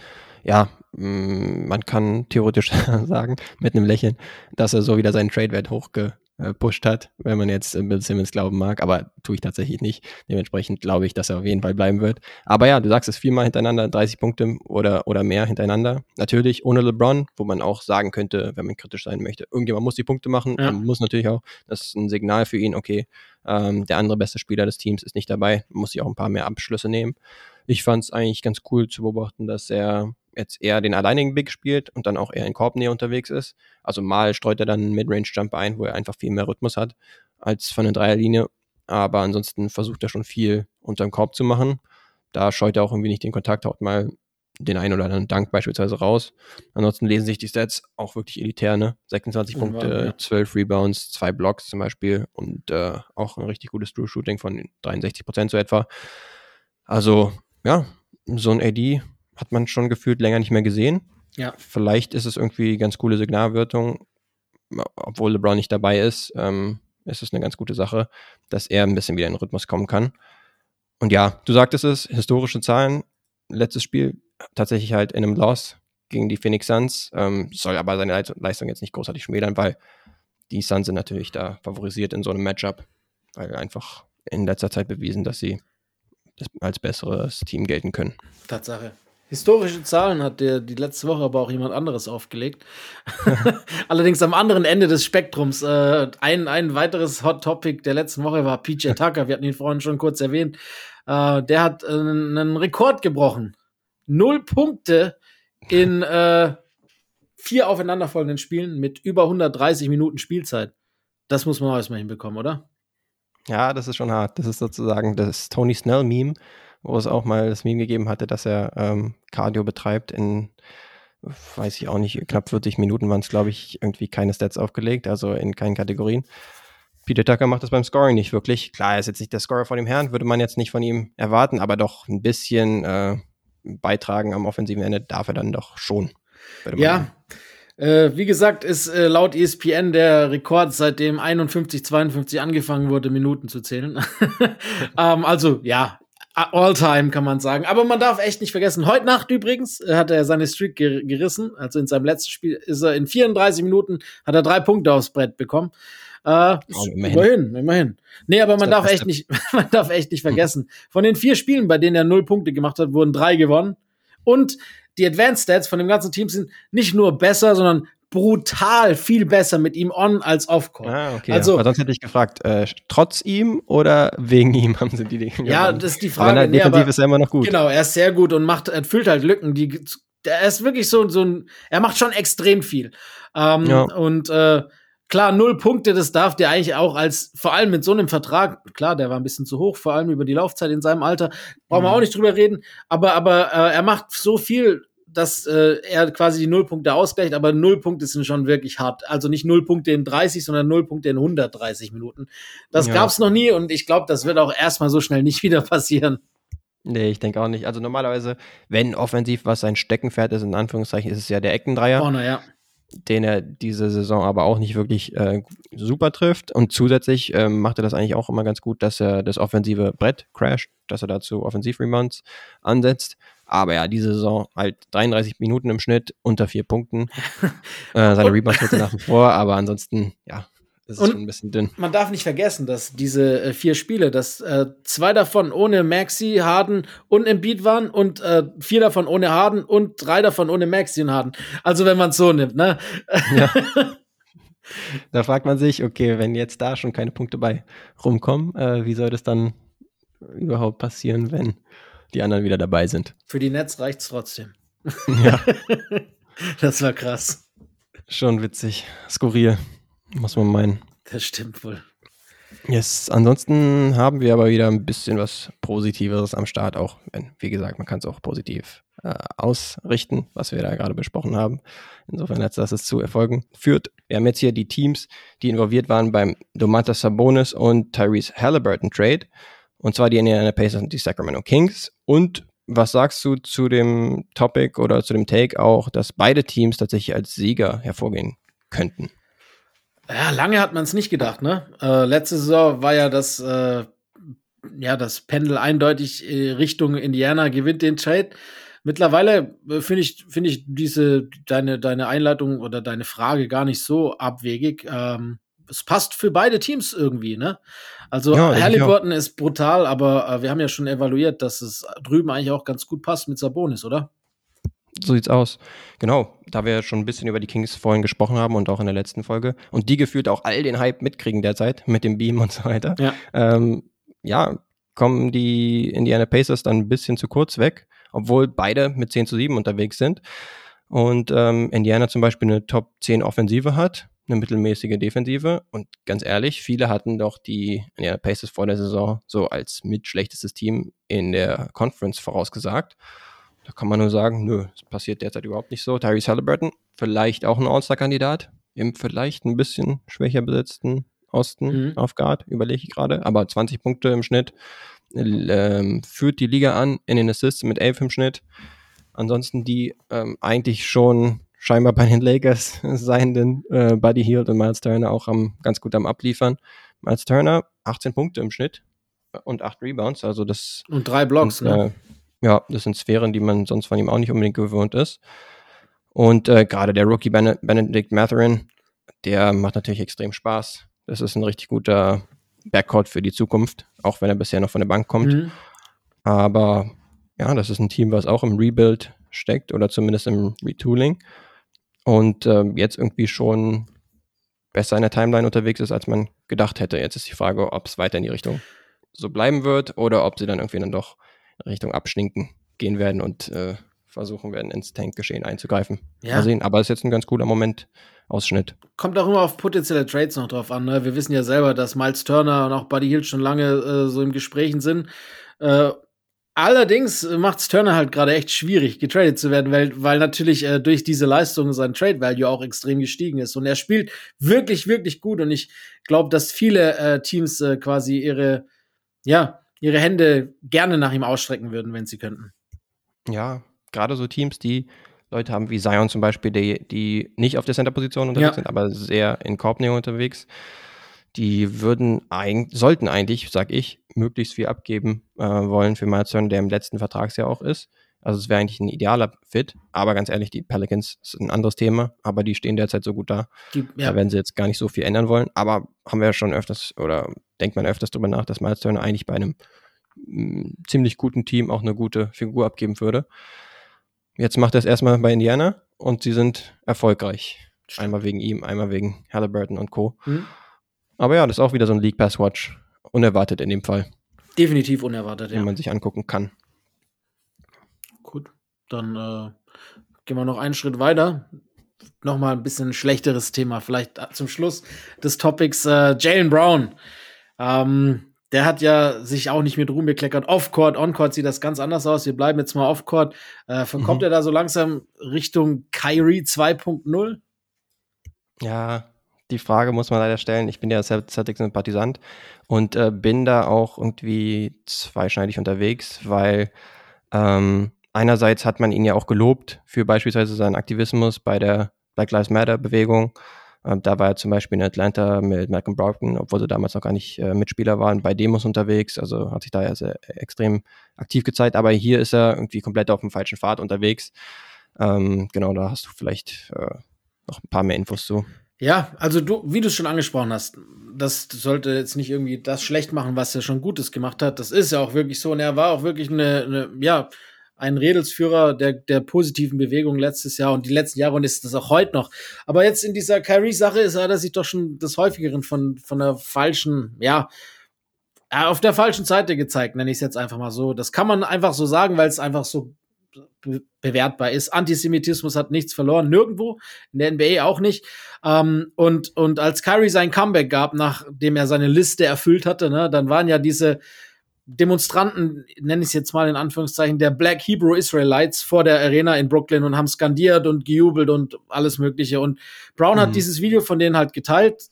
Ja, mm, man kann theoretisch sagen, mit einem Lächeln, dass er so wieder seinen Trade-Wert hochge gepusht hat, wenn man jetzt Bill Simmons glauben mag, aber tue ich tatsächlich nicht. Dementsprechend glaube ich, dass er auf jeden Fall bleiben wird. Aber ja, du sagst es viermal hintereinander, 30 Punkte oder, oder mehr hintereinander. Natürlich ohne LeBron, wo man auch sagen könnte, wenn man kritisch sein möchte, irgendjemand muss die Punkte machen. Ja. Muss natürlich auch, das ist ein Signal für ihn, okay, ähm, der andere beste Spieler des Teams ist nicht dabei, muss sich auch ein paar mehr Abschlüsse nehmen. Ich fand es eigentlich ganz cool zu beobachten, dass er jetzt eher den alleinigen Big spielt und dann auch eher in Korbnähe unterwegs ist. Also mal streut er dann einen Midrange-Jumper ein, wo er einfach viel mehr Rhythmus hat als von der Dreierlinie. Aber ansonsten versucht er schon viel unter dem Korb zu machen. Da scheut er auch irgendwie nicht den Kontakt, haut mal den einen oder anderen Dank beispielsweise raus. Ansonsten lesen sich die Stats auch wirklich elitär, ne? 26 Punkte, Wahnsinn, ja. 12 Rebounds, 2 Blocks zum Beispiel und äh, auch ein richtig gutes True-Shooting von 63 Prozent so etwa. Also, ja, so ein AD hat man schon gefühlt länger nicht mehr gesehen. Ja. Vielleicht ist es irgendwie ganz coole Signalwirkung, obwohl LeBron nicht dabei ist, ähm, ist es eine ganz gute Sache, dass er ein bisschen wieder in den Rhythmus kommen kann. Und ja, du sagtest es, historische Zahlen, letztes Spiel tatsächlich halt in einem Loss gegen die Phoenix Suns, ähm, soll aber seine Leistung jetzt nicht großartig schmälern, weil die Suns sind natürlich da favorisiert in so einem Matchup, weil einfach in letzter Zeit bewiesen, dass sie als besseres Team gelten können. Tatsache. Historische Zahlen hat der die letzte Woche aber auch jemand anderes aufgelegt. Allerdings am anderen Ende des Spektrums. Äh, ein, ein weiteres Hot Topic der letzten Woche war PJ Tucker. Wir hatten ihn vorhin schon kurz erwähnt. Äh, der hat äh, einen Rekord gebrochen. Null Punkte in äh, vier aufeinanderfolgenden Spielen mit über 130 Minuten Spielzeit. Das muss man auch erstmal hinbekommen, oder? Ja, das ist schon hart. Das ist sozusagen das Tony Snell-Meme wo es auch mal das Meme gegeben hatte, dass er ähm, Cardio betreibt in, weiß ich auch nicht, knapp 40 Minuten waren es, glaube ich, irgendwie keine Stats aufgelegt, also in keinen Kategorien. Peter Tucker macht das beim Scoring nicht wirklich. Klar, er ist jetzt nicht der Scorer vor dem Herrn, würde man jetzt nicht von ihm erwarten, aber doch ein bisschen äh, beitragen am offensiven Ende darf er dann doch schon. Ja, äh, wie gesagt, ist äh, laut ESPN der Rekord, seitdem 51, 52 angefangen wurde, Minuten zu zählen. ähm, also, ja, All-Time, kann man sagen. Aber man darf echt nicht vergessen, heute Nacht übrigens äh, hat er seine Streak ger gerissen. Also in seinem letzten Spiel ist er in 34 Minuten, hat er drei Punkte aufs Brett bekommen. Äh, oh, immerhin. immerhin, immerhin. Nee, aber man darf echt nicht, man darf echt nicht vergessen. Von den vier Spielen, bei denen er null Punkte gemacht hat, wurden drei gewonnen. Und die Advanced Stats von dem ganzen Team sind nicht nur besser, sondern brutal viel besser mit ihm on als off Court. Ah, okay. Also, ja. sonst hätte ich gefragt, äh, trotz ihm oder wegen ihm haben sie die Dinge Ja, das ist die Frage. Aber defensiv nee, aber, ist er immer noch gut. Genau, er ist sehr gut und macht, er füllt halt Lücken, die, er ist wirklich so, so ein, er macht schon extrem viel. Ähm, ja. Und äh, klar, null Punkte, das darf der eigentlich auch als, vor allem mit so einem Vertrag, klar, der war ein bisschen zu hoch, vor allem über die Laufzeit in seinem Alter, brauchen mhm. wir auch nicht drüber reden, aber, aber äh, er macht so viel dass äh, er quasi die Nullpunkte ausgleicht, aber Nullpunkte sind schon wirklich hart. Also nicht Nullpunkte in 30, sondern Nullpunkte in 130 Minuten. Das ja. gab's noch nie und ich glaube, das wird auch erstmal so schnell nicht wieder passieren. Nee, ich denke auch nicht. Also normalerweise, wenn offensiv was sein Steckenpferd ist, in Anführungszeichen, ist es ja der Eckendreier. Vorne, ja. Den er diese Saison aber auch nicht wirklich äh, super trifft. Und zusätzlich ähm, macht er das eigentlich auch immer ganz gut, dass er das offensive Brett crasht, dass er dazu Offensiv-Remounts ansetzt. Aber ja, diese Saison halt 33 Minuten im Schnitt, unter vier Punkten. äh, seine Rebounds nach wie vor, aber ansonsten, ja, das ist und schon ein bisschen dünn. Man darf nicht vergessen, dass diese äh, vier Spiele, dass äh, zwei davon ohne Maxi, Harden und Embiid waren und äh, vier davon ohne Harden und drei davon ohne Maxi und Harden. Also wenn man es so nimmt, ne? Ja. da fragt man sich, okay, wenn jetzt da schon keine Punkte bei rumkommen, äh, wie soll das dann überhaupt passieren, wenn die anderen wieder dabei sind. Für die Netz reicht's trotzdem. Ja. das war krass. Schon witzig. Skurril, muss man meinen. Das stimmt wohl. Yes, ansonsten haben wir aber wieder ein bisschen was Positiveres am Start, auch wenn, wie gesagt, man kann es auch positiv äh, ausrichten, was wir da gerade besprochen haben. Insofern, als dass es zu Erfolgen führt. Wir haben jetzt hier die Teams, die involviert waren beim Domantas Sabonis und Tyrese Halliburton Trade. Und zwar die Indiana Pacers und die Sacramento Kings. Und was sagst du zu dem Topic oder zu dem Take auch, dass beide Teams tatsächlich als Sieger hervorgehen könnten? Ja, lange hat man es nicht gedacht, ne? Äh, letzte Saison war ja das, äh, ja, das Pendel eindeutig äh, Richtung Indiana gewinnt den Trade. Mittlerweile äh, finde ich, finde ich diese, deine, deine Einleitung oder deine Frage gar nicht so abwegig. Ähm, es passt für beide Teams irgendwie, ne? Also ja, Halliburton ist brutal, aber äh, wir haben ja schon evaluiert, dass es drüben eigentlich auch ganz gut passt mit Sabonis, oder? So sieht's aus. Genau, da wir schon ein bisschen über die Kings vorhin gesprochen haben und auch in der letzten Folge und die gefühlt auch all den Hype mitkriegen derzeit mit dem Beam und so weiter. Ja, ähm, ja kommen die Indiana Pacers dann ein bisschen zu kurz weg, obwohl beide mit 10 zu 7 unterwegs sind. Und ähm, Indiana zum Beispiel eine Top 10 Offensive hat eine mittelmäßige Defensive. Und ganz ehrlich, viele hatten doch die ja, Pacers vor der Saison so als mitschlechtestes Team in der Conference vorausgesagt. Da kann man nur sagen, nö, das passiert derzeit überhaupt nicht so. Tyrese Halliburton, vielleicht auch ein All-Star-Kandidat, im vielleicht ein bisschen schwächer besetzten Osten mhm. auf Guard, überlege ich gerade, aber 20 Punkte im Schnitt, äh, führt die Liga an in den Assists mit 11 im Schnitt. Ansonsten die ähm, eigentlich schon scheinbar bei den Lakers seienden äh, Buddy Hield und Miles Turner auch am, ganz gut am Abliefern. Miles Turner 18 Punkte im Schnitt und 8 Rebounds, also das und drei Blocks, sind, ne? Äh, ja, das sind Sphären, die man sonst von ihm auch nicht unbedingt gewohnt ist. Und äh, gerade der Rookie ben Benedict Matherin, der macht natürlich extrem Spaß. Das ist ein richtig guter Backcourt für die Zukunft, auch wenn er bisher noch von der Bank kommt. Mhm. Aber ja, das ist ein Team, was auch im Rebuild steckt oder zumindest im Retooling und äh, jetzt irgendwie schon besser in der Timeline unterwegs ist, als man gedacht hätte. Jetzt ist die Frage, ob es weiter in die Richtung so bleiben wird oder ob sie dann irgendwie dann doch in Richtung Abschninken gehen werden und äh, versuchen werden, ins Tankgeschehen einzugreifen. Ja. Mal sehen. Aber es ist jetzt ein ganz cooler Moment. Ausschnitt. Kommt auch immer auf potenzielle Trades noch drauf an. Ne? Wir wissen ja selber, dass Miles Turner und auch Buddy Hill schon lange äh, so im Gesprächen sind. Äh, allerdings macht es Turner halt gerade echt schwierig, getradet zu werden, weil, weil natürlich äh, durch diese Leistung sein Trade Value auch extrem gestiegen ist. Und er spielt wirklich, wirklich gut. Und ich glaube, dass viele äh, Teams äh, quasi ihre, ja, ihre Hände gerne nach ihm ausstrecken würden, wenn sie könnten. Ja, gerade so Teams, die Leute haben wie Zion zum Beispiel, die, die nicht auf der Center-Position unterwegs ja. sind, aber sehr in Korbnähe unterwegs. Die würden ein, sollten eigentlich, sag ich, möglichst viel abgeben äh, wollen für Turner, der im letzten Vertragsjahr auch ist. Also es wäre eigentlich ein idealer Fit, aber ganz ehrlich, die Pelicans sind ein anderes Thema, aber die stehen derzeit so gut da. Die, ja. Da werden sie jetzt gar nicht so viel ändern wollen. Aber haben wir ja schon öfters oder denkt man öfters darüber nach, dass Miles Turner eigentlich bei einem mh, mm, ziemlich guten Team auch eine gute Figur abgeben würde. Jetzt macht er es erstmal bei Indiana und sie sind erfolgreich. Stimmt. Einmal wegen ihm, einmal wegen Halliburton und Co. Mhm. Aber ja, das ist auch wieder so ein League Pass Watch. Unerwartet in dem Fall. Definitiv unerwartet, ja. Den man sich angucken kann. Gut, dann äh, gehen wir noch einen Schritt weiter. Nochmal ein bisschen schlechteres Thema, vielleicht zum Schluss des Topics äh, Jalen Brown. Ähm, der hat ja sich auch nicht mit Ruhm bekleckert. Off-Court, On-Court sieht das ganz anders aus. Wir bleiben jetzt mal Off-Court. Äh, kommt mhm. er da so langsam Richtung Kyrie 2.0? Ja, die Frage muss man leider stellen. Ich bin ja Celtics-Sympathisant und äh, bin da auch irgendwie zweischneidig unterwegs, weil ähm, einerseits hat man ihn ja auch gelobt für beispielsweise seinen Aktivismus bei der Black Lives Matter-Bewegung ähm, da war er zum Beispiel in Atlanta mit Malcolm Brogdon, obwohl sie damals noch gar nicht äh, Mitspieler waren, bei Demos unterwegs. Also hat sich da ja sehr extrem aktiv gezeigt. Aber hier ist er irgendwie komplett auf dem falschen Pfad unterwegs. Ähm, genau, da hast du vielleicht äh, noch ein paar mehr Infos zu. Ja, also du, wie du es schon angesprochen hast, das sollte jetzt nicht irgendwie das schlecht machen, was er schon Gutes gemacht hat. Das ist ja auch wirklich so. Und er war auch wirklich eine, eine ja, ein Redelsführer der, der positiven Bewegung letztes Jahr und die letzten Jahre und ist das auch heute noch. Aber jetzt in dieser Kyrie-Sache hat er sich doch schon des Häufigeren von, von der falschen, ja, auf der falschen Seite gezeigt, nenne ich es jetzt einfach mal so. Das kann man einfach so sagen, weil es einfach so be bewertbar ist. Antisemitismus hat nichts verloren, nirgendwo, in der NBA auch nicht. Ähm, und, und als Kyrie sein Comeback gab, nachdem er seine Liste erfüllt hatte, ne, dann waren ja diese Demonstranten, nenne ich es jetzt mal in Anführungszeichen, der Black Hebrew Israelites vor der Arena in Brooklyn und haben skandiert und gejubelt und alles Mögliche. Und Brown mhm. hat dieses Video von denen halt geteilt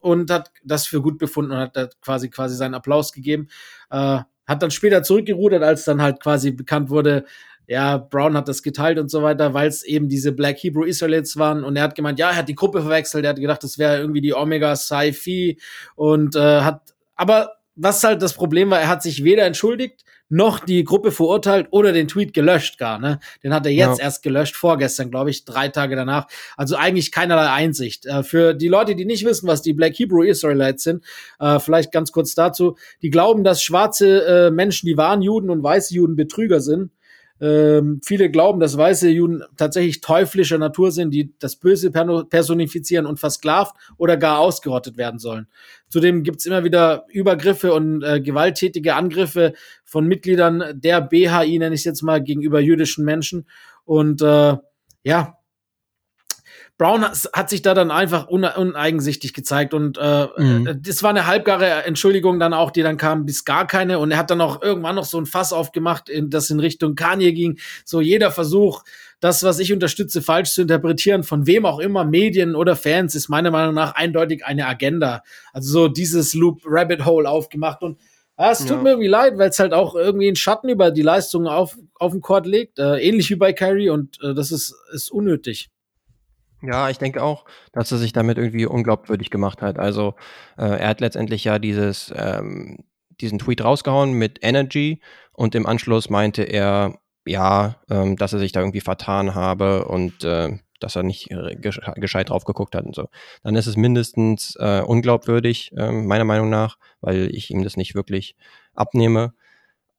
und hat das für gut befunden und hat quasi quasi seinen Applaus gegeben. Äh, hat dann später zurückgerudert, als dann halt quasi bekannt wurde, ja, Brown hat das geteilt und so weiter, weil es eben diese Black Hebrew Israelites waren. Und er hat gemeint, ja, er hat die Gruppe verwechselt, er hat gedacht, das wäre irgendwie die Omega Psi Phi und äh, hat, aber was halt das Problem war, er hat sich weder entschuldigt, noch die Gruppe verurteilt oder den Tweet gelöscht gar, ne? Den hat er jetzt ja. erst gelöscht, vorgestern, glaube ich, drei Tage danach. Also eigentlich keinerlei Einsicht. Äh, für die Leute, die nicht wissen, was die Black Hebrew Israelites sind, äh, vielleicht ganz kurz dazu, die glauben, dass schwarze äh, Menschen, die wahren Juden und weiße Juden Betrüger sind ähm, viele glauben, dass weiße Juden tatsächlich teuflischer Natur sind, die das Böse personifizieren und versklavt oder gar ausgerottet werden sollen. Zudem gibt's immer wieder Übergriffe und äh, gewalttätige Angriffe von Mitgliedern der BHI, nenne ich es jetzt mal, gegenüber jüdischen Menschen. Und äh, ja, Brown hat sich da dann einfach uneigensichtig gezeigt und äh, mhm. Äh, das war eine halbgare Entschuldigung dann auch, die dann kam bis gar keine und er hat dann auch irgendwann noch so ein Fass aufgemacht, in, das in Richtung Kanye ging. So jeder Versuch, das, was ich unterstütze, falsch zu interpretieren, von wem auch immer, Medien oder Fans, ist meiner Meinung nach eindeutig eine Agenda. Also so dieses Loop Rabbit Hole aufgemacht und ja, es tut ja. mir irgendwie leid, weil es halt auch irgendwie einen Schatten über die Leistungen auf, auf dem Court legt, äh, ähnlich wie bei Kyrie und äh, das ist, ist unnötig. Ja, ich denke auch, dass er sich damit irgendwie unglaubwürdig gemacht hat. Also äh, er hat letztendlich ja dieses, ähm, diesen Tweet rausgehauen mit Energy und im Anschluss meinte er, ja, ähm, dass er sich da irgendwie vertan habe und äh, dass er nicht äh, gescheit drauf geguckt hat und so. Dann ist es mindestens äh, unglaubwürdig, äh, meiner Meinung nach, weil ich ihm das nicht wirklich abnehme.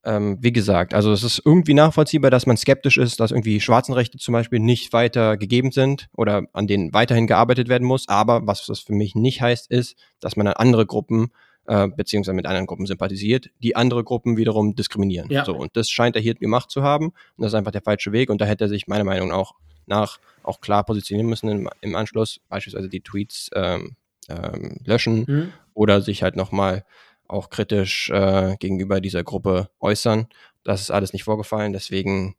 Ähm, wie gesagt, also es ist irgendwie nachvollziehbar, dass man skeptisch ist, dass irgendwie Schwarzenrechte zum Beispiel nicht weiter gegeben sind oder an denen weiterhin gearbeitet werden muss. Aber was das für mich nicht heißt, ist, dass man an andere Gruppen äh, beziehungsweise mit anderen Gruppen sympathisiert, die andere Gruppen wiederum diskriminieren. Ja. So, und das scheint er hier gemacht zu haben. Und das ist einfach der falsche Weg. Und da hätte er sich meiner Meinung nach auch nach auch klar positionieren müssen im, im Anschluss, beispielsweise die Tweets ähm, ähm, löschen mhm. oder sich halt nochmal auch kritisch äh, gegenüber dieser Gruppe äußern. Das ist alles nicht vorgefallen, deswegen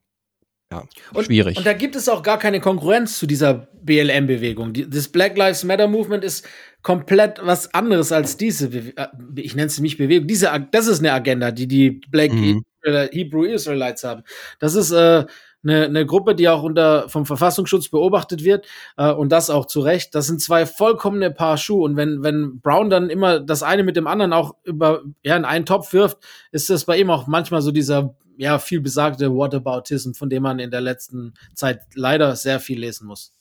ja, und, schwierig. Und da gibt es auch gar keine Konkurrenz zu dieser BLM-Bewegung. Die, das Black Lives Matter Movement ist komplett was anderes als diese, äh, ich nenne es nicht Bewegung, diese, das ist eine Agenda, die die Black mhm. Hebrew Israelites haben. Das ist äh, eine, eine Gruppe, die auch unter vom Verfassungsschutz beobachtet wird äh, und das auch zu Recht. Das sind zwei vollkommene Paar Schuhe und wenn wenn Brown dann immer das eine mit dem anderen auch über ja in einen Topf wirft, ist das bei ihm auch manchmal so dieser ja viel besagte Whataboutism, von dem man in der letzten Zeit leider sehr viel lesen muss.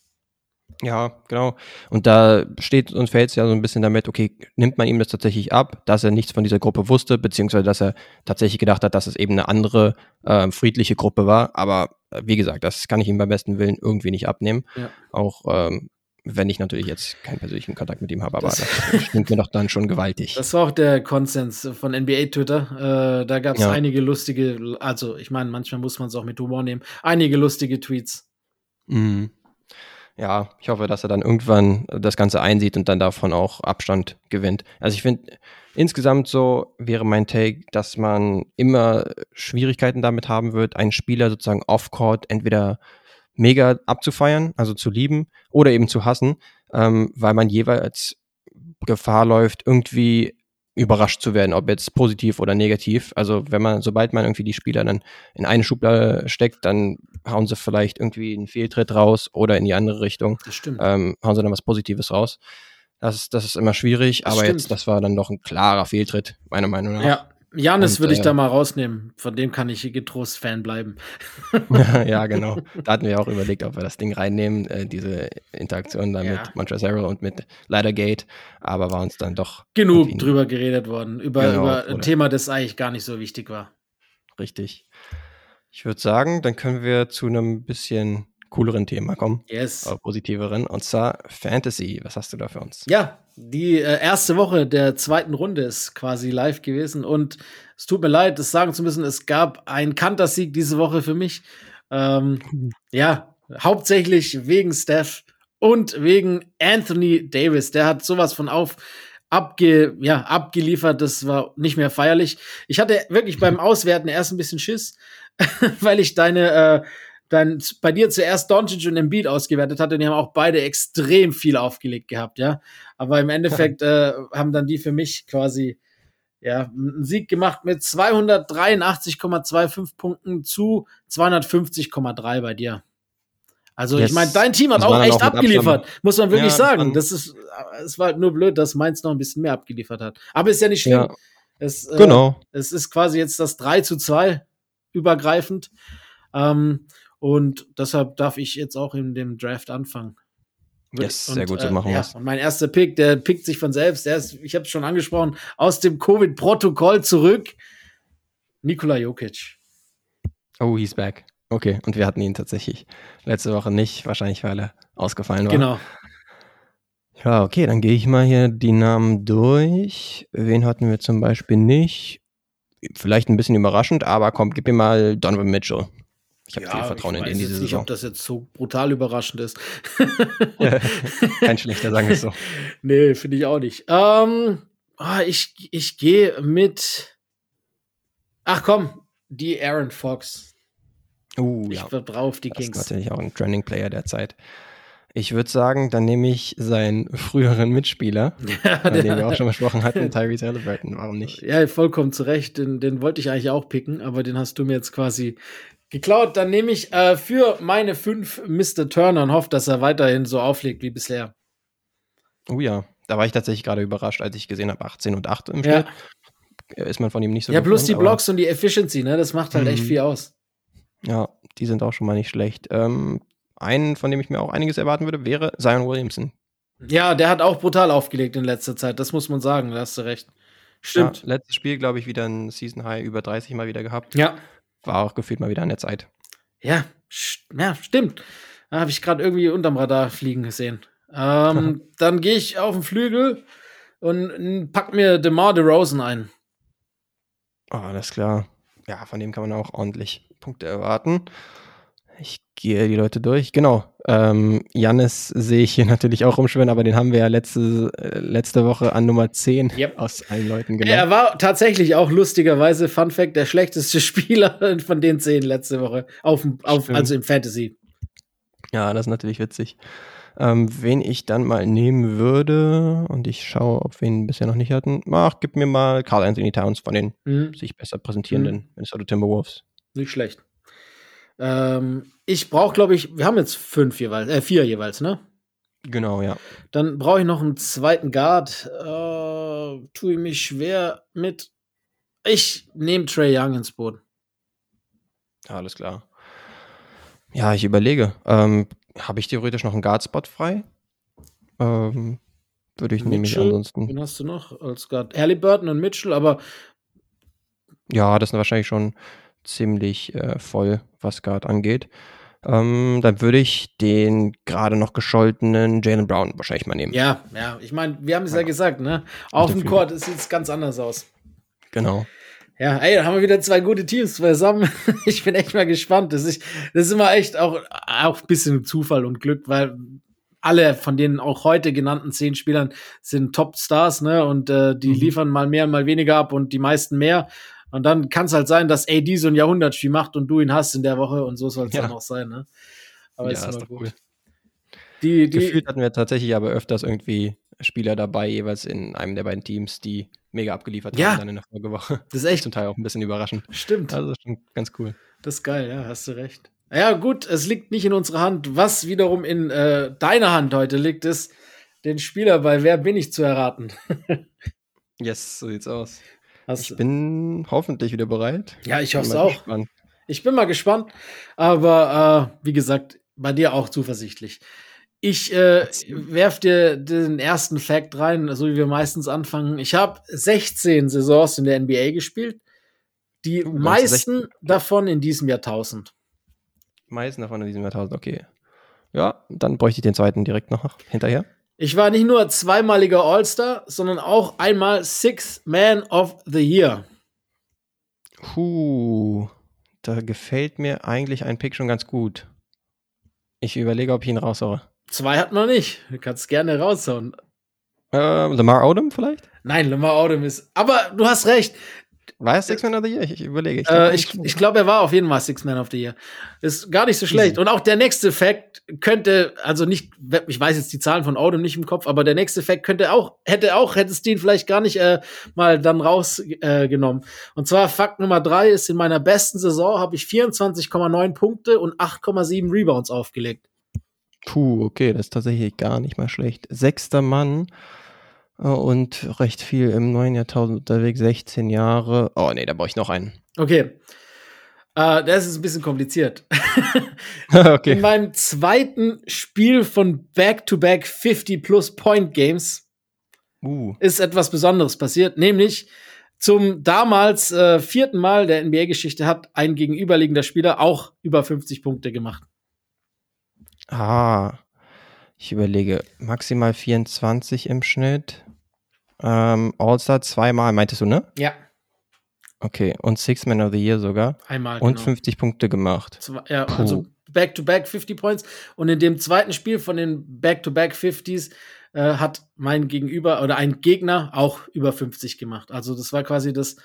Ja, genau. Und da steht und fällt es ja so ein bisschen damit, okay, nimmt man ihm das tatsächlich ab, dass er nichts von dieser Gruppe wusste, beziehungsweise dass er tatsächlich gedacht hat, dass es eben eine andere äh, friedliche Gruppe war. Aber wie gesagt, das kann ich ihm beim besten Willen irgendwie nicht abnehmen. Ja. Auch ähm, wenn ich natürlich jetzt keinen persönlichen Kontakt mit ihm habe, aber das, das stimmt mir doch dann schon gewaltig. Das war auch der Konsens von NBA Twitter. Äh, da gab es ja. einige lustige, also ich meine, manchmal muss man es auch mit Humor nehmen, einige lustige Tweets. Mhm ja, ich hoffe, dass er dann irgendwann das Ganze einsieht und dann davon auch Abstand gewinnt. Also ich finde, insgesamt so wäre mein Take, dass man immer Schwierigkeiten damit haben wird, einen Spieler sozusagen off-court entweder mega abzufeiern, also zu lieben, oder eben zu hassen, ähm, weil man jeweils Gefahr läuft, irgendwie überrascht zu werden, ob jetzt positiv oder negativ. Also wenn man, sobald man irgendwie die Spieler dann in eine Schublade steckt, dann hauen sie vielleicht irgendwie einen Fehltritt raus oder in die andere Richtung. Das stimmt. Ähm, hauen sie dann was Positives raus. Das, ist, das ist immer schwierig, das aber stimmt. jetzt, das war dann doch ein klarer Fehltritt, meiner Meinung nach. Ja, Janis würde ich äh, da mal rausnehmen. Von dem kann ich getrost Fan bleiben. ja, genau. Da hatten wir auch überlegt, ob wir das Ding reinnehmen, äh, diese Interaktion da ja. mit Montrezl und mit Leitergate. Aber war uns dann doch. Genug drüber geredet worden. Über, genau, über ein Thema, das eigentlich gar nicht so wichtig war. Richtig. Ich würde sagen, dann können wir zu einem bisschen cooleren Thema kommen. Yes. Oder positiveren. Und zwar Fantasy. Was hast du da für uns? Ja, die äh, erste Woche der zweiten Runde ist quasi live gewesen. Und es tut mir leid, das sagen zu müssen, es gab einen Kantersieg diese Woche für mich. Ähm, mhm. ja, hauptsächlich wegen Steph und wegen Anthony Davis. Der hat sowas von auf abge, ja, abgeliefert. Das war nicht mehr feierlich. Ich hatte wirklich beim Auswerten erst ein bisschen Schiss, weil ich deine äh, dann bei dir zuerst Doncic und Embiid ausgewertet hat und die haben auch beide extrem viel aufgelegt gehabt, ja. Aber im Endeffekt äh, haben dann die für mich quasi ja, einen Sieg gemacht mit 283,25 Punkten zu 250,3 bei dir. Also yes. ich meine, dein Team hat auch echt auch abgeliefert, muss man wirklich ja, sagen. Das ist, es war halt nur blöd, dass Mainz noch ein bisschen mehr abgeliefert hat. Aber ist ja nicht schlimm. Ja. Es, äh, genau. Es ist quasi jetzt das 3 zu 2 übergreifend. Ähm, und deshalb darf ich jetzt auch in dem Draft anfangen. Yes, und, sehr gut, so machen äh, ja, Und mein erster Pick, der pickt sich von selbst. Der ist, ich habe es schon angesprochen, aus dem Covid-Protokoll zurück. Nikola Jokic. Oh, he's back. Okay, und wir hatten ihn tatsächlich letzte Woche nicht, wahrscheinlich weil er ausgefallen war. Genau. Ja, okay, dann gehe ich mal hier die Namen durch. Wen hatten wir zum Beispiel nicht? Vielleicht ein bisschen überraschend, aber komm, gib mir mal Donovan Mitchell. Ich habe ja, viel Vertrauen in, in diese Saison. Ich ob das jetzt so brutal überraschend ist. Kein schlechter, sagen wir so. Nee, finde ich auch nicht. Ähm, oh, ich ich gehe mit. Ach komm, die Aaron Fox. Uh, ich ja. vertraue die Kings. Das ist natürlich auch ein Trending Player der Zeit. Ich würde sagen, dann nehme ich seinen früheren Mitspieler, ja, den wir auch schon besprochen hatten, Tyrese Halliburton. Warum nicht? Ja, vollkommen zu Recht. Den, den wollte ich eigentlich auch picken, aber den hast du mir jetzt quasi geklaut. Dann nehme ich äh, für meine fünf Mr. Turner und hoffe, dass er weiterhin so auflegt wie bisher. Oh ja, da war ich tatsächlich gerade überrascht, als ich gesehen habe, 18 und 8 im Spiel. Ja. Ist man von ihm nicht so Ja, plus die Blocks und die Efficiency, ne? Das macht halt echt mhm. viel aus. Ja, die sind auch schon mal nicht schlecht. Ähm, einen, von dem ich mir auch einiges erwarten würde, wäre Zion Williamson. Ja, der hat auch brutal aufgelegt in letzter Zeit, das muss man sagen, da hast du recht. Stimmt. Ja, letztes Spiel, glaube ich, wieder ein Season High über 30 mal wieder gehabt. Ja. War auch gefühlt mal wieder an der Zeit. Ja, ja, stimmt. Da habe ich gerade irgendwie unterm Radar fliegen gesehen. Ähm, dann gehe ich auf den Flügel und pack mir DeMar DeRozan ein. Oh, alles klar. Ja, von dem kann man auch ordentlich Punkte erwarten. Ich gehe die Leute durch. Genau. Ähm, Jannis sehe ich hier natürlich auch rumschwimmen, aber den haben wir ja letzte, äh, letzte Woche an Nummer 10 yep. aus allen Leuten genommen. Er war tatsächlich auch lustigerweise, Fun Fact, der schlechteste Spieler von den 10 letzte Woche. Auf, auf, also im Fantasy. Ja, das ist natürlich witzig. Ähm, wen ich dann mal nehmen würde, und ich schaue, ob wir ihn bisher noch nicht hatten, ach, gib mir mal Carl Anthony Towns von den mhm. sich besser präsentierenden mhm. Minnesota Timberwolves. Nicht schlecht. Ähm, ich brauche, glaube ich, wir haben jetzt fünf jeweils, äh, vier jeweils, ne? Genau, ja. Dann brauche ich noch einen zweiten Guard. Äh, tue ich mich schwer mit. Ich nehme Trey Young ins Boot. Alles klar. Ja, ich überlege. Ähm, Habe ich theoretisch noch einen Guard-Spot frei? Ähm, würde ich Mitchell, nämlich ansonsten. Wen hast du noch als Guard? Halliburton und Mitchell, aber. Ja, das sind wahrscheinlich schon ziemlich äh, voll, was Guard angeht. Ähm, dann würde ich den gerade noch gescholtenen Jalen Brown wahrscheinlich mal nehmen. Ja, ja, ich meine, wir haben es ja. ja gesagt, ne? Auf dem Court sieht es ganz anders aus. Genau. Ja, ey, da haben wir wieder zwei gute Teams zusammen. ich bin echt mal gespannt. Das ist, das ist immer echt auch, auch ein bisschen Zufall und Glück, weil alle von den auch heute genannten zehn Spielern sind Top-Stars, ne? Und äh, die mhm. liefern mal mehr, mal weniger ab und die meisten mehr. Und dann kann es halt sein, dass AD so ein Jahrhundertspiel macht und du ihn hast in der Woche und so soll es ja. dann auch sein, ne? Aber ja, ist, ist doch gut. Cool. Die, die Gefühlt hatten wir tatsächlich aber öfters irgendwie Spieler dabei, jeweils in einem der beiden Teams, die mega abgeliefert ja. haben dann in der Folgewoche. Das ist echt. Zum Teil auch ein bisschen überraschend. Stimmt. Also das ist schon ganz cool. Das ist geil, ja, hast du recht. Ja, gut, es liegt nicht in unserer Hand. Was wiederum in äh, deiner Hand heute liegt, ist, den Spieler bei Wer bin ich zu erraten. yes, so sieht's aus. Hast ich bin hoffentlich wieder bereit. Ja, ich hoffe es auch. Gespannt. Ich bin mal gespannt, aber äh, wie gesagt, bei dir auch zuversichtlich. Ich äh, werf dir den ersten Fact rein, so wie wir meistens anfangen. Ich habe 16 Saisons in der NBA gespielt. Die meisten davon in diesem Jahrtausend. Die meisten davon in diesem Jahrtausend, okay. Ja, dann bräuchte ich den zweiten direkt noch hinterher. Ich war nicht nur zweimaliger All-Star, sondern auch einmal Six Man of the Year. Puh, da gefällt mir eigentlich ein Pick schon ganz gut. Ich überlege, ob ich ihn raushaue. Zwei hat man nicht. Du kannst gerne raushauen. Äh, Lamar Odom vielleicht? Nein, Lamar Odom ist. Aber du hast recht. War er Six Man of the Year? Ich, ich überlege. Ich glaube, äh, ich, ich glaub, er war auf jeden Fall Six Man of the Year. Ist gar nicht so schlecht. Easy. Und auch der nächste Fact könnte, also nicht, ich weiß jetzt die Zahlen von Odom nicht im Kopf, aber der nächste Fact könnte auch, hätte auch, hättest du ihn vielleicht gar nicht äh, mal dann rausgenommen. Äh, und zwar Fakt Nummer drei ist, in meiner besten Saison habe ich 24,9 Punkte und 8,7 Rebounds aufgelegt. Puh, okay, das ist tatsächlich gar nicht mal schlecht. Sechster Mann und recht viel im neuen Jahrtausend unterwegs, 16 Jahre. Oh nee, da brauche ich noch einen. Okay. Uh, das ist ein bisschen kompliziert. okay. In meinem zweiten Spiel von Back-to-Back 50 plus Point Games uh. ist etwas Besonderes passiert, nämlich zum damals äh, vierten Mal der NBA-Geschichte hat ein gegenüberliegender Spieler auch über 50 Punkte gemacht. Ah, ich überlege, maximal 24 im Schnitt. Ähm, All-Star zweimal, meintest du, ne? Ja. Okay, und Six Man of the Year sogar. Einmal. Und genau. 50 Punkte gemacht. Zwei, ja, Puh. also Back-to-Back -back 50 Points. Und in dem zweiten Spiel von den Back-to-Back 50s äh, hat mein Gegenüber oder ein Gegner auch über 50 gemacht. Also das war quasi das.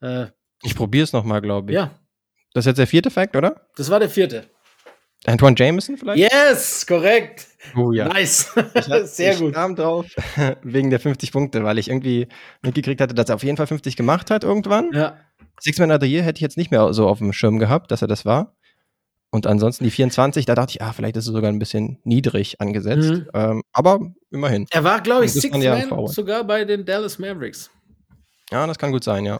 Äh, ich probiere es nochmal, glaube ich. Ja. Das ist jetzt der vierte Fact, oder? Das war der vierte. Antoine Jameson vielleicht? Yes, korrekt. Oh ja. Nice. Sehr gut. Ich kam drauf wegen der 50 Punkte, weil ich irgendwie mitgekriegt hatte, dass er auf jeden Fall 50 gemacht hat irgendwann. Ja. Six Man of the Year hätte ich jetzt nicht mehr so auf dem Schirm gehabt, dass er das war. Und ansonsten die 24, da dachte ich, ah, vielleicht ist es sogar ein bisschen niedrig angesetzt. Mhm. Ähm, aber immerhin. Er war, glaube ich, Six Man sogar bei den Dallas Mavericks. Ja, das kann gut sein, ja.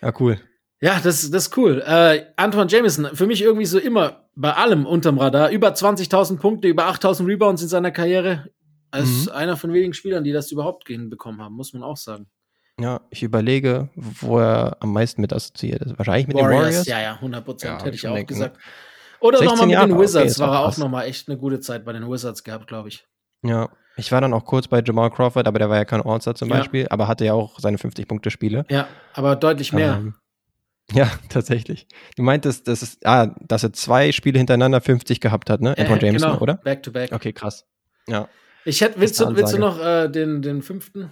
Ja, cool. Ja, das, das ist cool. Äh, Antoine Jameson, für mich irgendwie so immer bei allem unterm Radar. Über 20.000 Punkte, über 8.000 Rebounds in seiner Karriere. Als mhm. einer von wenigen Spielern, die das überhaupt hinbekommen haben, muss man auch sagen. Ja, ich überlege, wo er am meisten mit assoziiert ist. Wahrscheinlich mit Warriors, den Warriors. Ja, ja, 100 Prozent Ja, hätte ich auch denken, gesagt. Oder nochmal mit Jahre, den okay, Wizards ist war auch er auch nochmal echt eine gute Zeit bei den Wizards gehabt, glaube ich. Ja, ich war dann auch kurz bei Jamal Crawford, aber der war ja kein All-Star zum Ja. Beispiel, aber hatte ja auch seine 50-Punkte-Spiele. Ja, aber deutlich mehr. Ähm, ja, tatsächlich. Du meintest, dass, es, ah, dass er zwei Spiele hintereinander 50 gehabt hat, ne? Äh, Antoine Jameson, genau, oder? Back to back. Okay, krass. Ja. Ich hätte, willst, du, willst du noch äh, den, den fünften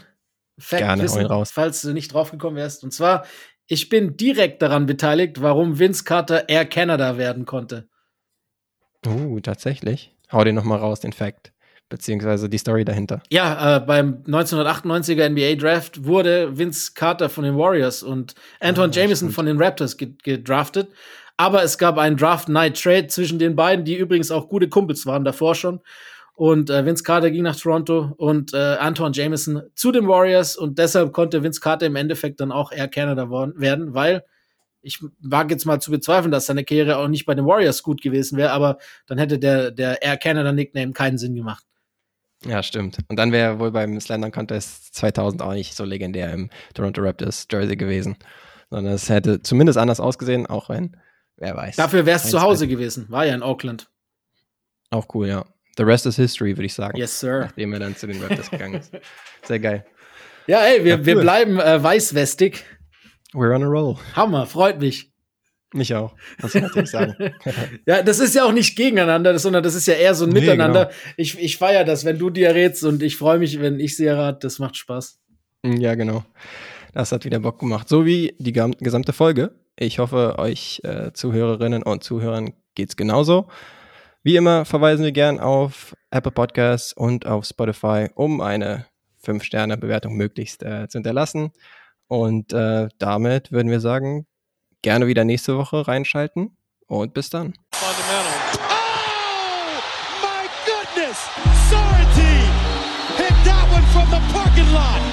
Fact Gerne, wissen, raus. falls du nicht draufgekommen wärst? Und zwar, ich bin direkt daran beteiligt, warum Vince Carter Air Canada werden konnte. Uh, tatsächlich. Hau den nochmal raus, den Fact. Beziehungsweise die Story dahinter. Ja, äh, beim 1998er NBA Draft wurde Vince Carter von den Warriors und Antoine Ah, Jameson stimmt. von den Raptors ge gedraftet. Aber es gab einen Draft Night Trade zwischen den beiden, die übrigens auch gute Kumpels waren davor schon. Und äh, Vince Carter ging nach Toronto und äh, Antoine Jameson zu den Warriors und deshalb konnte Vince Carter im Endeffekt dann auch Air Canada werden, weil ich wage jetzt mal zu bezweifeln, dass seine Karriere auch nicht bei den Warriors gut gewesen wäre, aber dann hätte der, der Air Canada Nickname keinen Sinn gemacht. Ja, stimmt. Und dann wäre wohl beim Slam Contest 2000 auch nicht so legendär im Toronto Raptors Jersey gewesen. Sondern es hätte zumindest anders ausgesehen, auch wenn, wer weiß. Dafür wäre es zu. Hause gewesen. War ja in Oakland. Auch cool, ja. The rest is history, würde ich sagen. Yes, sir. Nachdem er dann zu den Raptors gegangen ist. Sehr geil. Ja, ey, wir, Ja, wir cool. bleiben äh, weißwestig. We're on a roll. Hammer, freut mich. Mich auch. Muss ich natürlich sagen. Ja, das ist ja auch nicht gegeneinander, sondern das ist ja eher so ein Nee, Miteinander. Ich, ich feiere das, wenn du dir rätst und ich freue mich, wenn ich sie errate. Das macht Spaß. ja, genau. Das hat wieder Bock gemacht. So wie die gesamte Folge. Ich hoffe, euch äh, Zuhörerinnen und Zuhörern geht's genauso. Wie immer verweisen wir gern auf Apple Podcasts und auf Spotify, um eine 5-Sterne-Bewertung möglichst äh, zu hinterlassen. Und äh, damit würden wir sagen, gerne wieder nächste Woche reinschalten und bis dann. Oh, my goodness! Sorrentine hit that one from the parking lot.